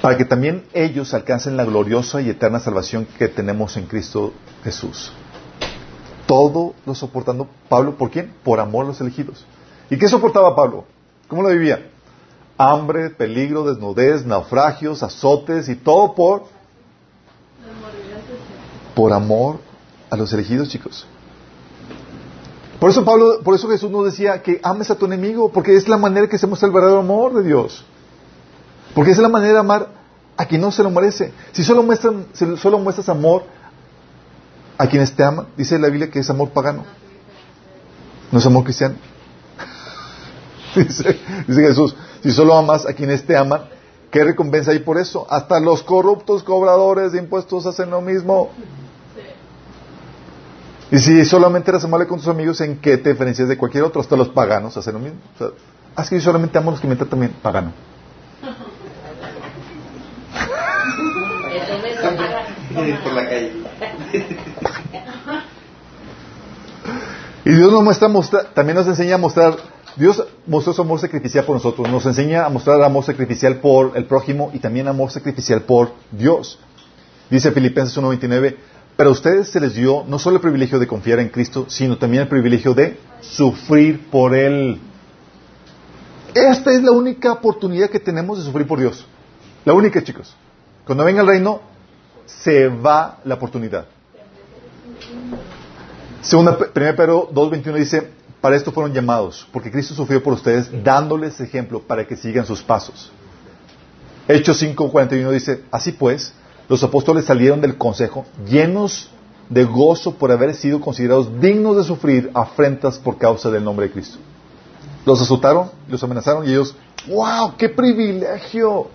Para que también ellos alcancen la gloriosa y eterna salvación que tenemos en Cristo Jesús. Todo lo soportando Pablo, ¿por quién? Por amor a los elegidos. ¿Y qué soportaba Pablo? ¿Cómo lo vivía? Hambre, peligro, desnudez, naufragios, azotes y todo por por amor a los elegidos, chicos. Por eso Pablo, por eso Jesús nos decía que ames a tu enemigo, porque es la manera que se muestra el verdadero amor de Dios. Porque es la manera de amar a quien no se lo merece. Si solo, muestran, si muestras amor a quienes te aman, dice la Biblia que es amor pagano. No es amor cristiano. dice, dice Jesús, si solo amas a quienes te aman, ¿qué recompensa hay por eso? Hasta los corruptos cobradores de impuestos hacen lo mismo. Y si solamente eres amable con tus amigos, ¿en qué te diferencias de cualquier otro? Hasta los paganos hacen lo mismo. O sea, ah, es que yo solamente amo a los que me tratan también pagano. Por la calle. Y Dios nos muestra, mostra- también nos enseña a mostrar, Dios mostró su amor sacrificial por nosotros, nos enseña a mostrar amor sacrificial por el prójimo y también amor sacrificial por Dios. Dice Filipenses 1.29, pero a ustedes se les dio no solo el privilegio de confiar en Cristo, sino también el privilegio de sufrir por Él. Esta es la única oportunidad que tenemos de sufrir por Dios. La única, chicos. Cuando venga el reino, se va la oportunidad. Segunda, 1 Pedro 2.21 dice, para esto fueron llamados, porque Cristo sufrió por ustedes, dándoles ejemplo para que sigan sus pasos. Hechos 5.41 dice, así pues, los apóstoles salieron del consejo llenos de gozo por haber sido considerados dignos de sufrir afrentas por causa del nombre de Cristo. Los azotaron, los amenazaron y ellos, ¡wow! ¡Qué privilegio!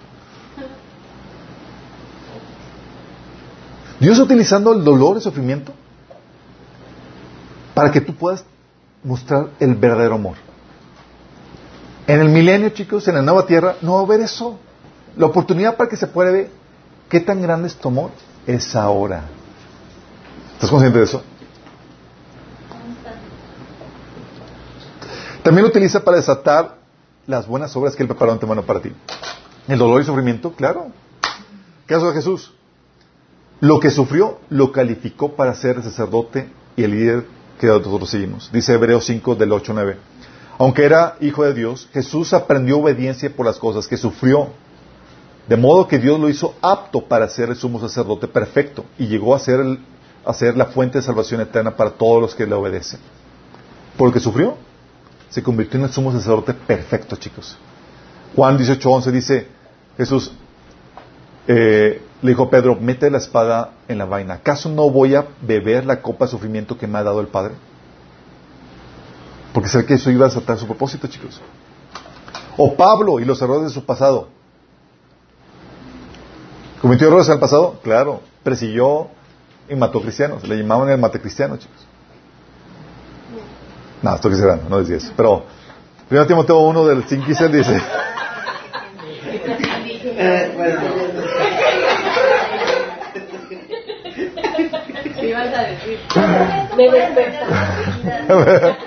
Dios utilizando el dolor y sufrimiento para que tú puedas mostrar el verdadero amor. En el milenio, chicos, en la nueva tierra, no va a haber eso. La oportunidad para que se pueda ver qué tan grande es tu amor es ahora. ¿Estás consciente de eso? También lo utiliza para desatar las buenas obras que Él preparó antemano para ti. El dolor y sufrimiento, claro. Caso de Jesús. Lo que sufrió lo calificó para ser sacerdote y el líder que nosotros seguimos. Dice Hebreos 5 del 8 al 9. Aunque era hijo de Dios, Jesús aprendió obediencia por las cosas que sufrió. De modo que Dios lo hizo apto para ser el sumo sacerdote perfecto y llegó a ser, el- a ser la fuente de salvación eterna para todos los que le obedecen. Por lo que sufrió, se convirtió en el sumo sacerdote perfecto, chicos. Juan 18:11 dice, Jesús eh, le dijo Pedro, mete la espada en la vaina. ¿Acaso no voy a beber la copa de sufrimiento que me ha dado el Padre? Porque sé que eso iba a desatar su propósito, chicos. O Pablo y los errores de su pasado. ¿Cometió errores en el pasado? Claro. Persiguió y mató cristianos. Le llamaban el mate cristiano, chicos. No, estoy exagerando, no decía eso. Pero, 1 Timoteo 1 del 5 y 6 dice... Eh, bueno, ¿Qué ibas a decir? Me despertaste.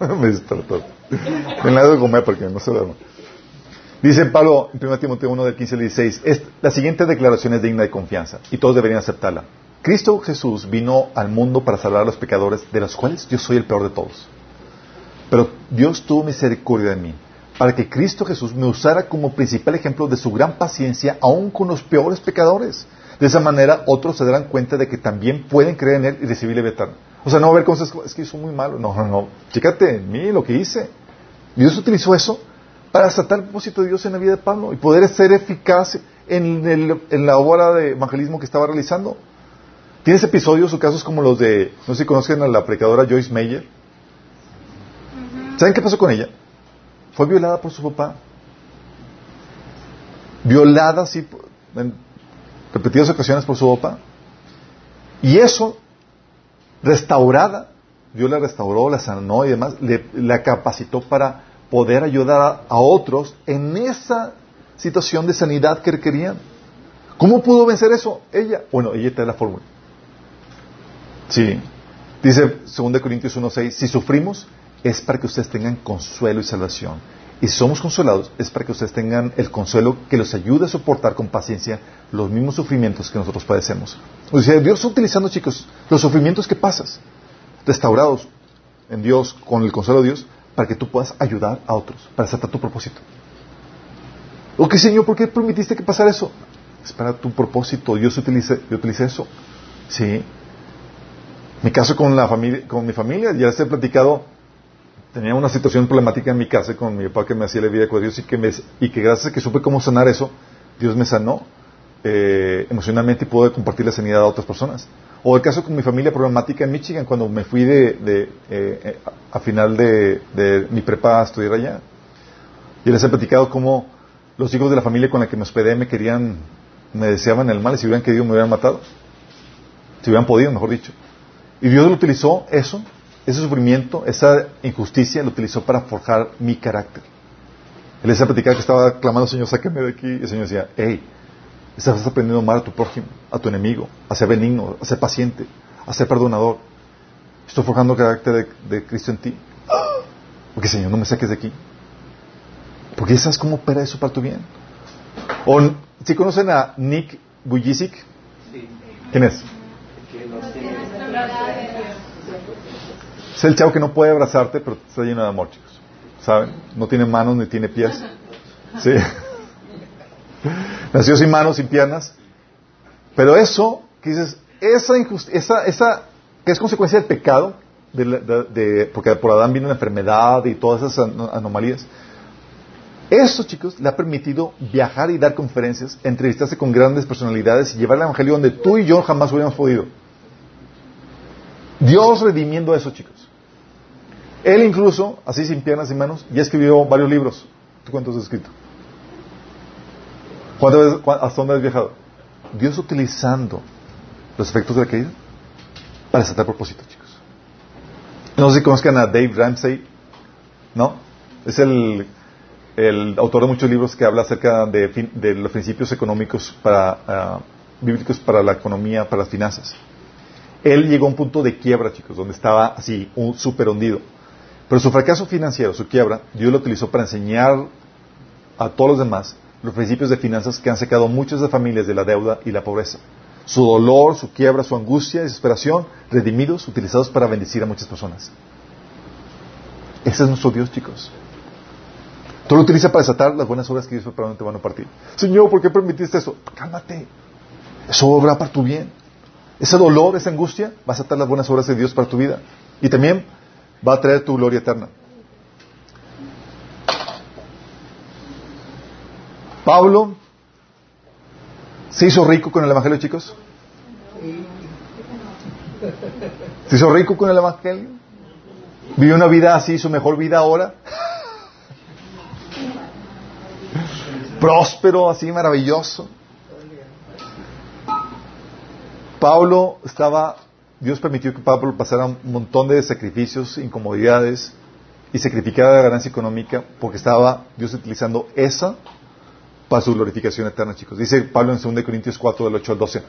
me despertó. Me la de comer porque no se duerma. Dice Pablo en 1 Timoteo 1 del 15 al 16, es, la siguiente declaración es digna de confianza y todos deberían aceptarla. Cristo Jesús vino al mundo para salvar a los pecadores, de los cuales yo soy el peor de todos. Pero Dios tuvo misericordia de mí, para que Cristo Jesús me usara como principal ejemplo de su gran paciencia, aún con los peores pecadores. De esa manera, otros se darán cuenta de que también pueden creer en Él y recibir la vida eterna. O sea, no va a haber cosas, como, es que yo soy muy malo. No, no, no. Chécate en mí lo que hice. Dios utilizó eso para desatar el propósito de Dios en la vida de Pablo y poder ser eficaz en, el- en la obra de evangelismo que estaba realizando. Tienes episodios o casos como los de, no sé si conocen a la predicadora Joyce Meyer. ¿Saben qué pasó con ella? Fue violada por su papá. Violada en repetidas ocasiones por su papá. Y eso, restaurada, Dios la restauró, la sanó y demás, le- la capacitó para poder ayudar a, otros en esa situación de sanidad que requerían. ¿Cómo pudo vencer eso? Ella. Bueno, ella te da la fórmula. Sí. Dice 2 Corintios 1.6, si sufrimos es para que ustedes tengan consuelo y salvación. Y si somos consolados es para que ustedes tengan el consuelo que los ayude a soportar con paciencia los mismos sufrimientos que nosotros padecemos. O sea, Dios está utilizando, chicos, los sufrimientos que pasas, restaurados en Dios, con el consuelo de Dios, para que tú puedas ayudar a otros, para aceptar tu propósito. Ok, Señor, ¿por qué permitiste que pasara eso? Es para tu propósito. Dios utiliza, yo utilicé eso. Sí. Mi caso con la familia, con mi familia, ya les he platicado, tenía una situación problemática en mi casa con mi papá que me hacía la vida con Dios y que, me, y que gracias a que supe cómo sanar eso, Dios me sanó eh, emocionalmente y pude compartir la sanidad a otras personas. O el caso con mi familia problemática en Michigan, cuando me fui de, de, eh, a final de, de mi prepa a estudiar allá. Y les he platicado cómo los hijos de la familia con la que me hospedé me querían, me deseaban el mal y si hubieran querido me hubieran matado. Si hubieran podido, mejor dicho. Y Dios lo utilizó, eso, ese sufrimiento, esa injusticia, lo utilizó para forjar mi carácter. Él decía platicar que estaba clamando, Señor, sáqueme de aquí. Y el Señor decía, hey, estás aprendiendo a amar a tu prójimo, a tu enemigo, a ser benigno, a ser paciente, a ser perdonador. Estoy forjando el carácter de, de Cristo en ti. Porque, Señor, no me saques de aquí. Porque sabes cómo opera eso para tu bien. O, si conocen a Nick Vujicic, ¿quién es? Es el chavo que no puede abrazarte, pero está lleno de amor, chicos. ¿Saben? No tiene manos ni tiene pies. Sí. Nació sin manos, sin piernas. Pero eso, que dices, esa injusticia, esa, esa, que es consecuencia del pecado, de, porque por Adán vino la enfermedad y todas esas an- anomalías. Eso, chicos, le ha permitido viajar y dar conferencias, entrevistarse con grandes personalidades y llevar el Evangelio donde tú y yo jamás hubiéramos podido. Dios redimiendo eso, chicos. Él incluso, así sin piernas y manos, ya escribió varios libros. ¿Tú cuántos has escrito? ¿Cuántas ¿Hasta dónde has viajado? Dios utilizando los efectos de la caída para desatar propósitos, chicos. No sé si conozcan a Dave Ramsey, ¿no? Es el, el autor de muchos libros que habla acerca de, fin- de los principios económicos para, ah, bíblicos para la economía, para las finanzas. Él llegó a un punto de quiebra, chicos, donde estaba así, un súper hundido. Pero su fracaso financiero, su quiebra, Dios lo utilizó para enseñar a todos los demás los principios de finanzas que han sacado muchas familias de la deuda y la pobreza. Su dolor, su quiebra, su angustia, desesperación, redimidos, utilizados para bendecir a muchas personas. Ese es nuestro Dios, chicos. Tú lo utilizas para desatar las buenas obras que Dios preparó te van a partir. Señor, ¿por qué permitiste eso? Cálmate. Eso obra para tu bien. Ese dolor, esa angustia, va a desatar las buenas obras de Dios para tu vida. Y también va a traer tu gloria eterna. Pablo se hizo rico con el Evangelio, chicos. Se hizo rico con el Evangelio. Vivió una vida así, su mejor vida ahora. Próspero, así, maravilloso. Pablo estaba, Dios permitió que Pablo pasara un montón de sacrificios, incomodidades y sacrificara la ganancia económica porque estaba Dios utilizando esa para su glorificación eterna, chicos. Dice Pablo en 2 Corintios 4, del 8 al 12.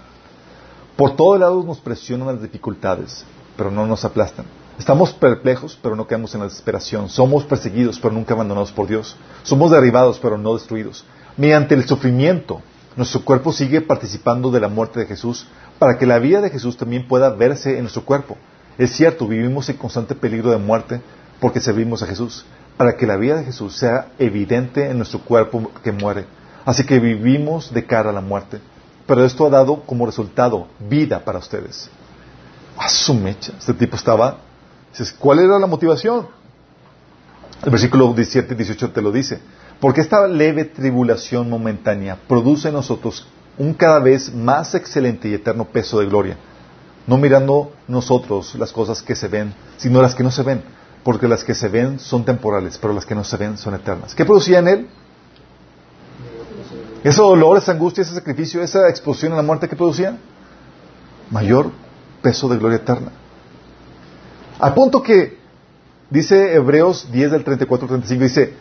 Por todos lados nos presionan las dificultades, pero no nos aplastan. Estamos perplejos, pero no quedamos en la desesperación. Somos perseguidos, pero nunca abandonados por Dios. Somos derribados, pero no destruidos. Mediante el sufrimiento, nuestro cuerpo sigue participando de la muerte de Jesús para que la vida de Jesús también pueda verse en nuestro cuerpo. Es cierto, vivimos en constante peligro de muerte porque servimos a Jesús, para que la vida de Jesús sea evidente en nuestro cuerpo que muere. Así que vivimos de cara a la muerte. Pero esto ha dado como resultado vida para ustedes. A su mecha. Este tipo estaba. ¿cuál era la motivación? El versículo 17 y 18 te lo dice. Porque esta leve tribulación momentánea produce en nosotros un cada vez más excelente y eterno peso de gloria. No mirando nosotros las cosas que se ven, sino las que no se ven. Porque las que se ven son temporales, pero las que no se ven son eternas. ¿Qué producía en él? Ese dolor, esa angustia, ese sacrificio, esa exposición a la muerte que producía, mayor peso de gloria eterna. Al punto que dice Hebreos 10 del 34 al 35, dice,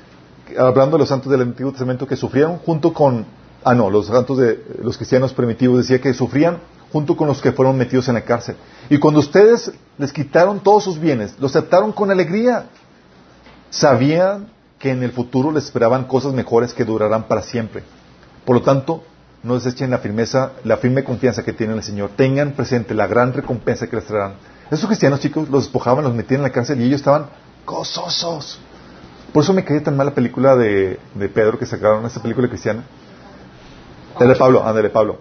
hablando de los santos del Antiguo Testamento que sufrieron junto con, ah no, los santos de los cristianos primitivos decía que sufrían junto con los que fueron metidos en la cárcel. Y cuando ustedes les quitaron todos sus bienes, los aceptaron con alegría. Sabían que en el futuro les esperaban cosas mejores que durarán para siempre. Por lo tanto, no desechen la firmeza, la firme confianza que tienen en el Señor. Tengan presente la gran recompensa que les traerán. Esos cristianos, chicos, los despojaban, los metían en la cárcel y ellos estaban gozosos. Por eso me caía tan mal la película de, de Pedro que sacaron, esa película cristiana. La de Pablo, ándale, Pablo.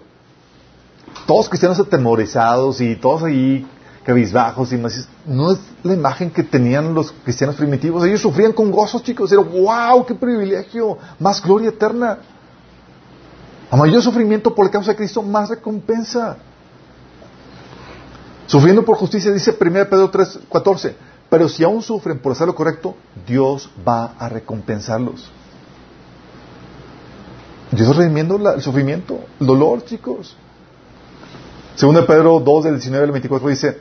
Todos cristianos atemorizados y todos ahí cabizbajos y más. No es la imagen que tenían los cristianos primitivos. Ellos sufrían con gozos, chicos. Era, wow, qué privilegio, más gloria eterna. A mayor sufrimiento por la causa de Cristo, más recompensa. Sufriendo por justicia, dice 1 Pedro 3, 14. Pero si aún sufren por hacer lo correcto, Dios va a recompensarlos. Dios redimiendo la- el sufrimiento, el dolor, chicos. Segundo Pedro 2, del 19 al 24 dice,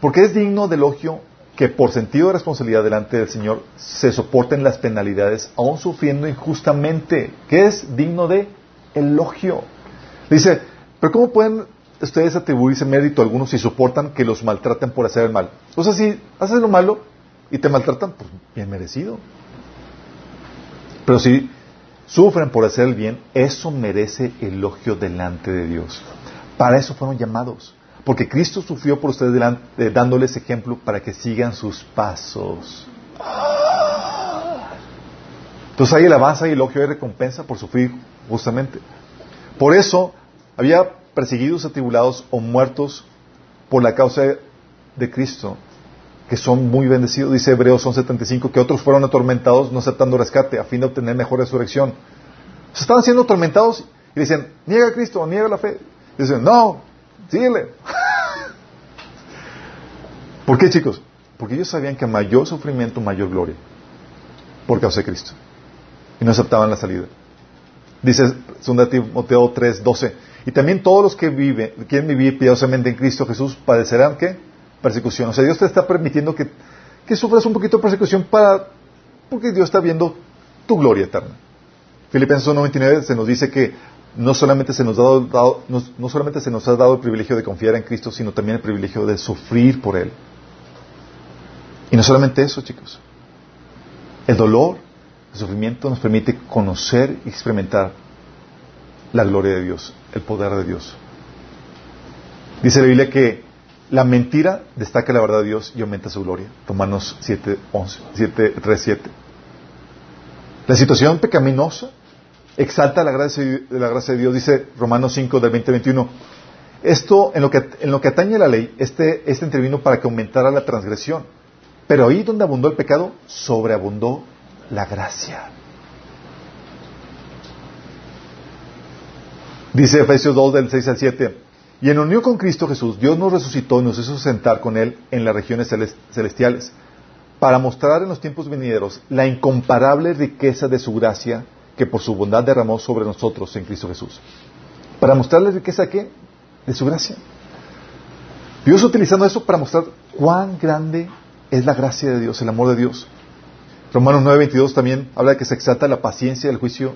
Porque es digno de elogio que por sentido de responsabilidad delante del Señor se soporten las penalidades, aún sufriendo injustamente, que es digno de elogio. Dice, pero ¿cómo pueden ustedes atribuirse mérito a algunos si soportan que los maltraten por hacer el mal? O sea, si haces lo malo y te maltratan, pues bien merecido. Pero si sufren por hacer el bien, eso merece elogio delante de Dios. Para eso fueron llamados. Porque Cristo sufrió por ustedes delante, dándoles ejemplo para que sigan sus pasos. Entonces hay alabanza y elogio y recompensa por sufrir justamente. Por eso había perseguidos, atribulados o muertos por la causa de Cristo, que son muy bendecidos. Dice Hebreos 11:75 que otros fueron atormentados no aceptando rescate a fin de obtener mejor resurrección. Se estaban siendo atormentados y dicen, niega a Cristo, niega la fe. dicen, no, síguele. ¿Por qué, chicos? Porque ellos sabían que mayor sufrimiento, mayor gloria. Por causa de Cristo. Y no aceptaban la salida. Dice 2 Timoteo 3, 12. Y también todos los que viven, quieren vivir piadosamente en Cristo Jesús padecerán qué? Persecución. O sea, Dios te está permitiendo que, que sufras un poquito de persecución para, porque Dios está viendo tu gloria eterna. Filipenses 1.29 se nos dice que no solamente, se nos, no solamente se nos ha dado el privilegio de confiar en Cristo, sino también el privilegio de sufrir por Él. Y no solamente eso, chicos. El dolor, el sufrimiento nos permite conocer y experimentar la gloria de Dios, el poder de Dios. Dice la Biblia que la mentira destaca la verdad de Dios y aumenta su gloria. Romanos 7, 11, 7, 3, 7. La situación pecaminosa exalta la gracia, de Dios, dice Romanos 5 del 20 21. Esto, en lo que, en atañe a la ley, este, este intervino para que aumentara la transgresión. Pero ahí donde abundó el pecado, sobreabundó la gracia. Dice Efesios 2 del 6 al 7. Y en unión con Cristo Jesús, Dios nos resucitó y nos hizo sentar con Él en las regiones celestiales, para mostrar en los tiempos venideros la incomparable riqueza de su gracia que por su bondad derramó sobre nosotros en Cristo Jesús. Para mostrar la riqueza qué? De su gracia. Dios utilizando eso para mostrar cuán grande es la gracia de Dios, el amor de Dios. Romanos 9:22 también habla de que se exalta la paciencia del juicio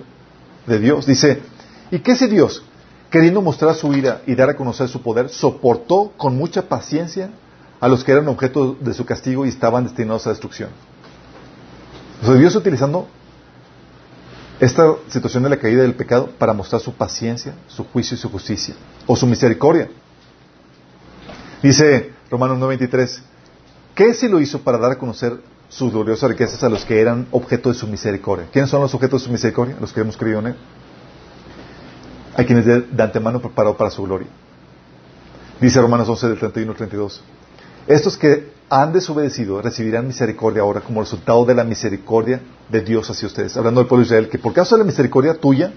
de Dios. Dice, ¿y qué si Dios, queriendo mostrar su ira y dar a conocer su poder, soportó con mucha paciencia a los que eran objeto de su castigo y estaban destinados a destrucción? O Dios utilizando esta situación de la caída del pecado para mostrar su paciencia, su juicio y su justicia, o su misericordia. Dice Romanos 9:23, ¿Qué si lo hizo para dar a conocer sus gloriosas riquezas a los que eran objeto de su misericordia? ¿Quiénes son los objetos de su misericordia? Los que hemos creído en Él. A quienes de, antemano preparó para su gloria. Dice Romanos 11 del 31 al 32. Estos que han desobedecido recibirán misericordia ahora como resultado de la misericordia de Dios hacia ustedes. Hablando del pueblo de Israel, que por causa de la misericordia tuya,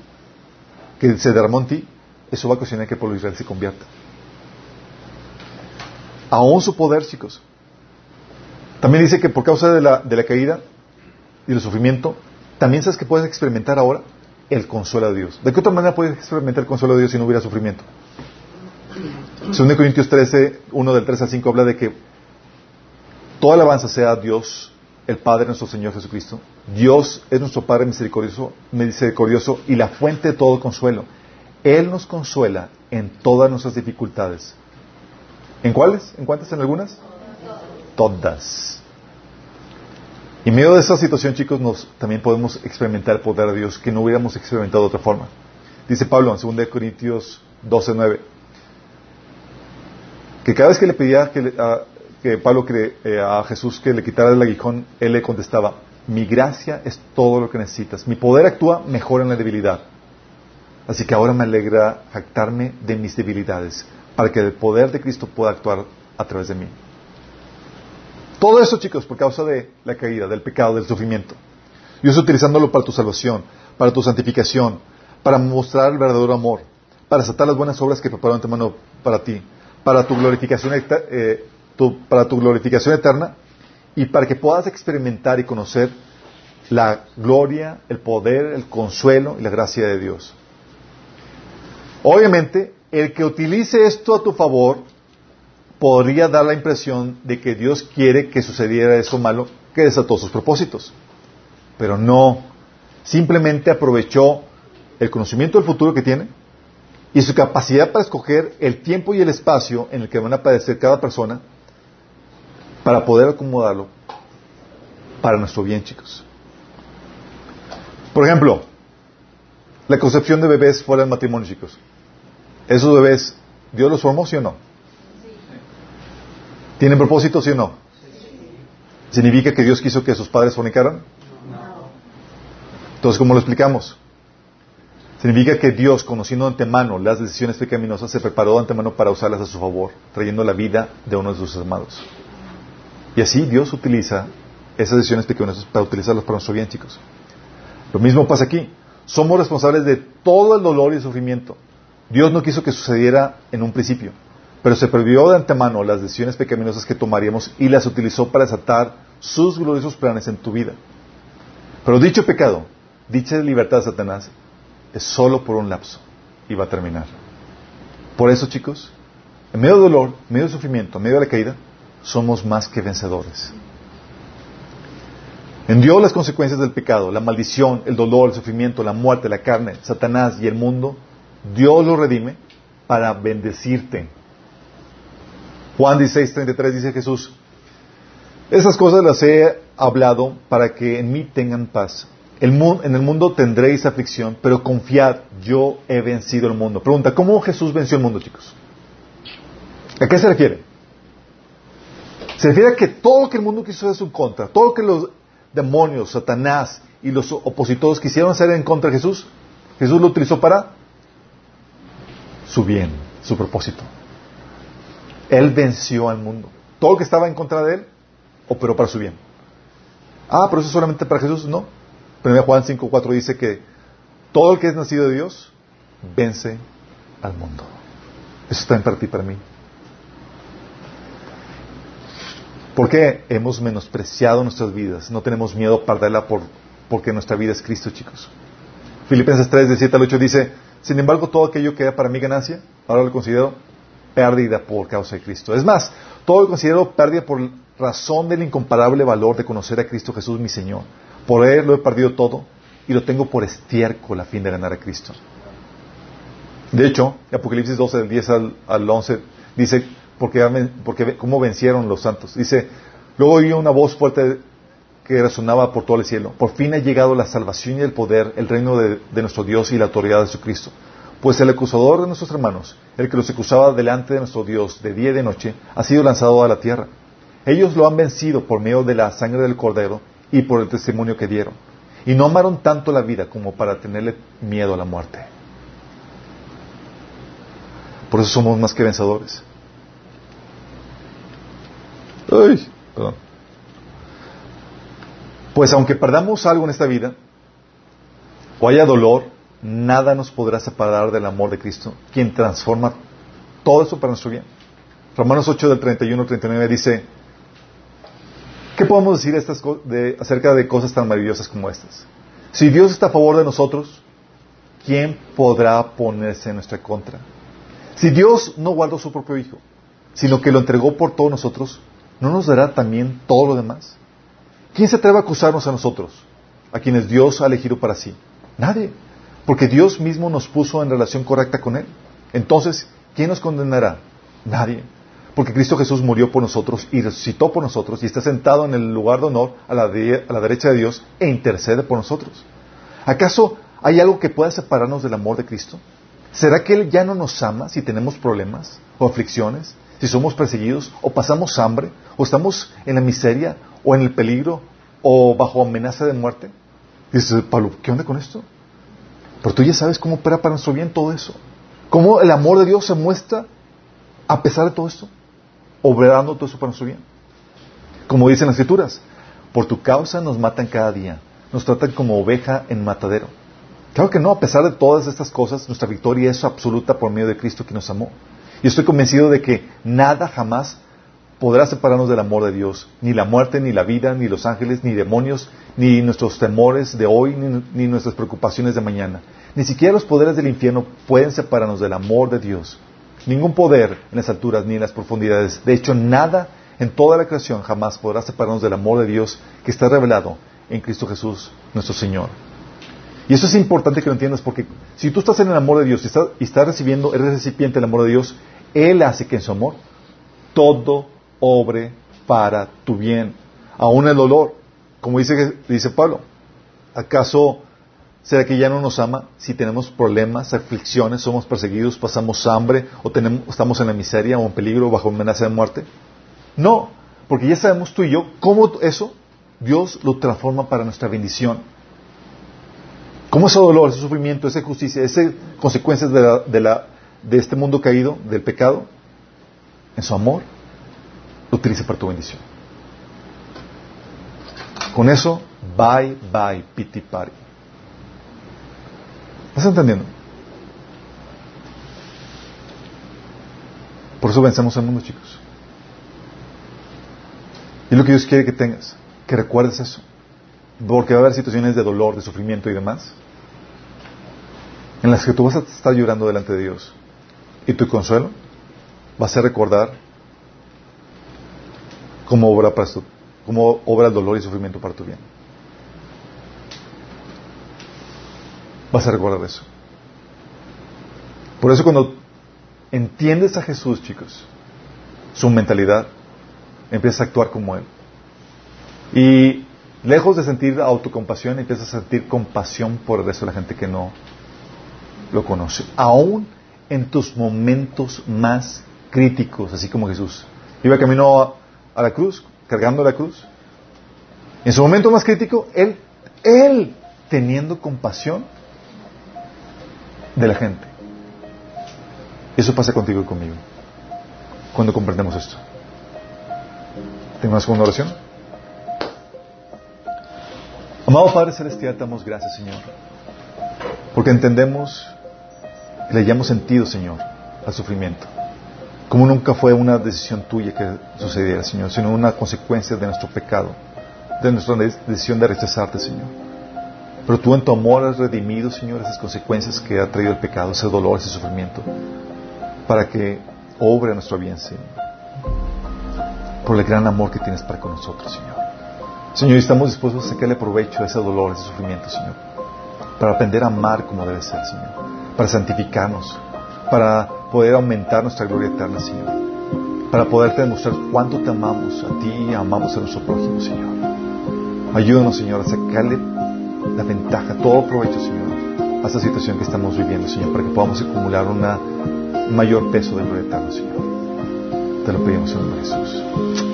que se derramó en ti, eso va a ocasionar que el pueblo de Israel se convierta. Aún su poder, chicos, también dice que por causa de la, de la caída y el sufrimiento, también sabes que puedes experimentar ahora el consuelo de Dios. ¿De qué otra manera puedes experimentar el consuelo de Dios si no hubiera sufrimiento? 2 Corintios 13, 1 del 3 al 5 habla de que toda alabanza sea a Dios, el Padre nuestro Señor Jesucristo. Dios es nuestro Padre misericordioso, misericordioso y la fuente de todo consuelo. Él nos consuela en todas nuestras dificultades. ¿En cuáles? ¿En cuántas? ¿En algunas? todas. Y en medio de esa situación, chicos, nos, también podemos experimentar el poder de Dios que no hubiéramos experimentado de otra forma. Dice Pablo en 2 Corintios 12, 9, que cada vez que le pedía que, que Pablo eh, a Jesús que le quitara el aguijón, él le contestaba, mi gracia es todo lo que necesitas. Mi poder actúa mejor en la debilidad. Así que ahora me alegra jactarme de mis debilidades, para que el poder de Cristo pueda actuar a través de mí. Todo eso, chicos, por causa de la caída, del pecado, del sufrimiento. Dios utilizándolo para tu salvación, para tu santificación, para mostrar el verdadero amor, para aceptar las buenas obras que preparó mano para ti, para tu glorificación, eh, para tu glorificación eterna y para que puedas experimentar y conocer la gloria, el poder, el consuelo y la gracia de Dios. Obviamente, el que utilice esto a tu favor podría dar la impresión de que Dios quiere que sucediera eso malo que desató sus propósitos. Pero no, simplemente aprovechó el conocimiento del futuro que tiene y su capacidad para escoger el tiempo y el espacio en el que van a padecer cada persona para poder acomodarlo para nuestro bien, chicos. Por ejemplo, la concepción de bebés fuera del matrimonio, chicos. Esos bebés, ¿Dios los formó, sí o no? ¿Tienen propósito, sí o no? ¿Significa que Dios quiso que sus padres fornicaran? Entonces, ¿cómo lo explicamos? Significa que Dios, conociendo de antemano las decisiones pecaminosas, se preparó de antemano para usarlas a su favor, trayendo la vida de uno de sus amados. Y así Dios utiliza esas decisiones pecaminosas para utilizarlas para nuestro bien, chicos. Lo mismo pasa aquí. Somos responsables de todo el dolor y el sufrimiento. Dios no quiso que sucediera en un principio, pero se previó de antemano las decisiones pecaminosas que tomaríamos y las utilizó para desatar sus gloriosos planes en tu vida. Pero dicho pecado, dicha libertad de Satanás, es solo por un lapso y va a terminar. Por eso, chicos, en medio del dolor, en medio del sufrimiento, en medio de la caída, somos más que vencedores. En Dios las consecuencias del pecado, la maldición, el dolor, el sufrimiento, la muerte, la carne, Satanás y el mundo, Dios lo redime para bendecirte. Juan 16, 33 dice Jesús, esas cosas las he hablado para que en mí tengan paz. en el mundo tendréis aflicción, pero confiad, yo he vencido el mundo. Pregunta, ¿cómo Jesús venció el mundo, chicos? ¿A qué se refiere? Se refiere a que todo lo que el mundo quiso hacer su contra, todo lo que los demonios, Satanás y los opositores quisieron hacer en contra de Jesús, Jesús lo utilizó para su bien, su propósito. Él venció al mundo. Todo lo que estaba en contra de él, operó para su bien. Ah, pero eso es solamente para Jesús, no. 1 Juan 5.4 dice que todo el que es nacido de Dios vence al mundo. Eso está en para ti, para mí. ¿Por qué hemos menospreciado nuestras vidas? No tenemos miedo a perderla por, porque nuestra vida es Cristo, chicos. Filipenses 3, de 7 al 8 dice, sin embargo, todo aquello que era para mí ganancia, ahora lo considero pérdida por causa de Cristo. Es más, todo lo considero pérdida por razón del incomparable valor de conocer a Cristo Jesús, mi Señor. Por él lo he perdido todo y lo tengo por estiércol a fin de ganar a Cristo. De hecho, Apocalipsis 12, del 10 al, al 11, dice, porque, porque cómo vencieron los santos. Dice, luego oí una voz fuerte que resonaba por todo el cielo. Por fin ha llegado la salvación y el poder, el reino de, nuestro Dios y la autoridad de Jesucristo. Pues el acusador de nuestros hermanos, el que los acusaba delante de nuestro Dios de día y de noche, ha sido lanzado a la tierra. Ellos lo han vencido por medio de la sangre del cordero y por el testimonio que dieron. Y no amaron tanto la vida como para tenerle miedo a la muerte. Por eso somos más que vencedores. Pues aunque perdamos algo en esta vida, o haya dolor, nada nos podrá separar del amor de Cristo, quien transforma todo eso para nuestro bien. Romanos 8 del 31 al 39 dice, ¿qué podemos decir estas de, acerca de cosas tan maravillosas como estas? Si Dios está a favor de nosotros, ¿quién podrá ponerse en nuestra contra? Si Dios no guardó su propio Hijo, sino que lo entregó por todos nosotros, ¿no nos dará también todo lo demás? ¿Quién se atreve a acusarnos a nosotros, a quienes Dios ha elegido para sí? Nadie, porque Dios mismo nos puso en relación correcta con Él. Entonces, ¿quién nos condenará? Nadie, porque Cristo Jesús murió por nosotros y resucitó por nosotros y está sentado en el lugar de honor a la, derecha de Dios e intercede por nosotros. ¿Acaso hay algo que pueda separarnos del amor de Cristo? ¿Será que Él ya no nos ama si tenemos problemas o aflicciones? si somos perseguidos, o pasamos hambre, o estamos en la miseria, o en el peligro, o bajo amenaza de muerte. dices, Pablo, ¿qué onda con esto? Pero tú ya sabes cómo opera para nuestro bien todo eso. Cómo el amor de Dios se muestra a pesar de todo esto, obrando todo eso para nuestro bien. Como dicen las escrituras, por tu causa nos matan cada día, nos tratan como oveja en matadero. Claro que no, a pesar de todas estas cosas, nuestra victoria es absoluta por medio de Cristo que nos amó. Y estoy convencido de que nada jamás podrá separarnos del amor de Dios. Ni la muerte, ni la vida, ni los ángeles, ni demonios, ni nuestros temores de hoy, ni, nuestras preocupaciones de mañana. Ni siquiera los poderes del infierno pueden separarnos del amor de Dios. ningún poder en las alturas ni en las profundidades. De hecho, nada en toda la creación jamás podrá separarnos del amor de Dios que está revelado en Cristo Jesús, nuestro Señor. Y eso es importante que lo entiendas porque si tú estás en el amor de Dios y estás, y estás recibiendo, eres recipiente del amor de Dios, Él hace que en su amor todo obre para tu bien. Aún el dolor, como dice, dice Pablo, ¿acaso será que ya no nos ama si tenemos problemas, aflicciones, somos perseguidos, pasamos hambre o tenemos, estamos en la miseria o en peligro bajo amenaza de muerte? No, porque ya sabemos tú y yo cómo eso Dios lo transforma para nuestra bendición. Cómo ese dolor, ese sufrimiento, esa justicia, esas consecuencias de, la, de este mundo caído, del pecado, en su amor, lo utiliza para tu bendición. Con eso, bye, bye, piti pari. ¿Estás entendiendo? Por eso vencemos al mundo, chicos. Y lo que Dios quiere que tengas, que recuerdes eso. Porque va a haber situaciones de dolor, de sufrimiento y demás, en las que tú vas a estar llorando delante de Dios. Y tu consuelo va a ser recordar cómo obra, para cómo obra el dolor y sufrimiento para tu bien. Vas a recordar eso. Por eso cuando entiendes a Jesús, chicos, su mentalidad, empiezas a actuar como Él. Y lejos de sentir autocompasión, empiezas a sentir compasión por el resto de la gente que no lo conoce. Aún en tus momentos más críticos, así como Jesús. Iba camino a, la cruz, cargando la cruz. En su momento más crítico, Él, Él teniendo compasión de la gente. Eso pasa contigo y conmigo. Cuando comprendemos esto. ¿Tengo una segunda oración? Amado Padre Celestial, damos gracias, Señor. Porque entendemos y le hayamos sentido, Señor, al sufrimiento. Como nunca fue una decisión tuya que sucediera, Señor, sino una consecuencia de nuestro pecado, de nuestra decisión de rechazarte, Señor. Pero tú en tu amor has redimido, Señor, esas consecuencias que ha traído el pecado, ese dolor, ese sufrimiento, para que obre a nuestro bien, Señor por el gran amor que tienes para con nosotros, Señor. Señor, estamos dispuestos a sacarle provecho a ese dolor, a ese sufrimiento, Señor, para aprender a amar como debe ser, Señor, para santificarnos, para poder aumentar nuestra gloria eterna, Señor, para poderte demostrar cuánto te amamos a ti y amamos a nuestro prójimo, Señor. Ayúdanos, Señor, a sacarle la ventaja, todo provecho, Señor, a esta situación que estamos viviendo, Señor, para que podamos acumular un mayor peso de gloria eterna, Señor. Te lo pedimos de Jesús.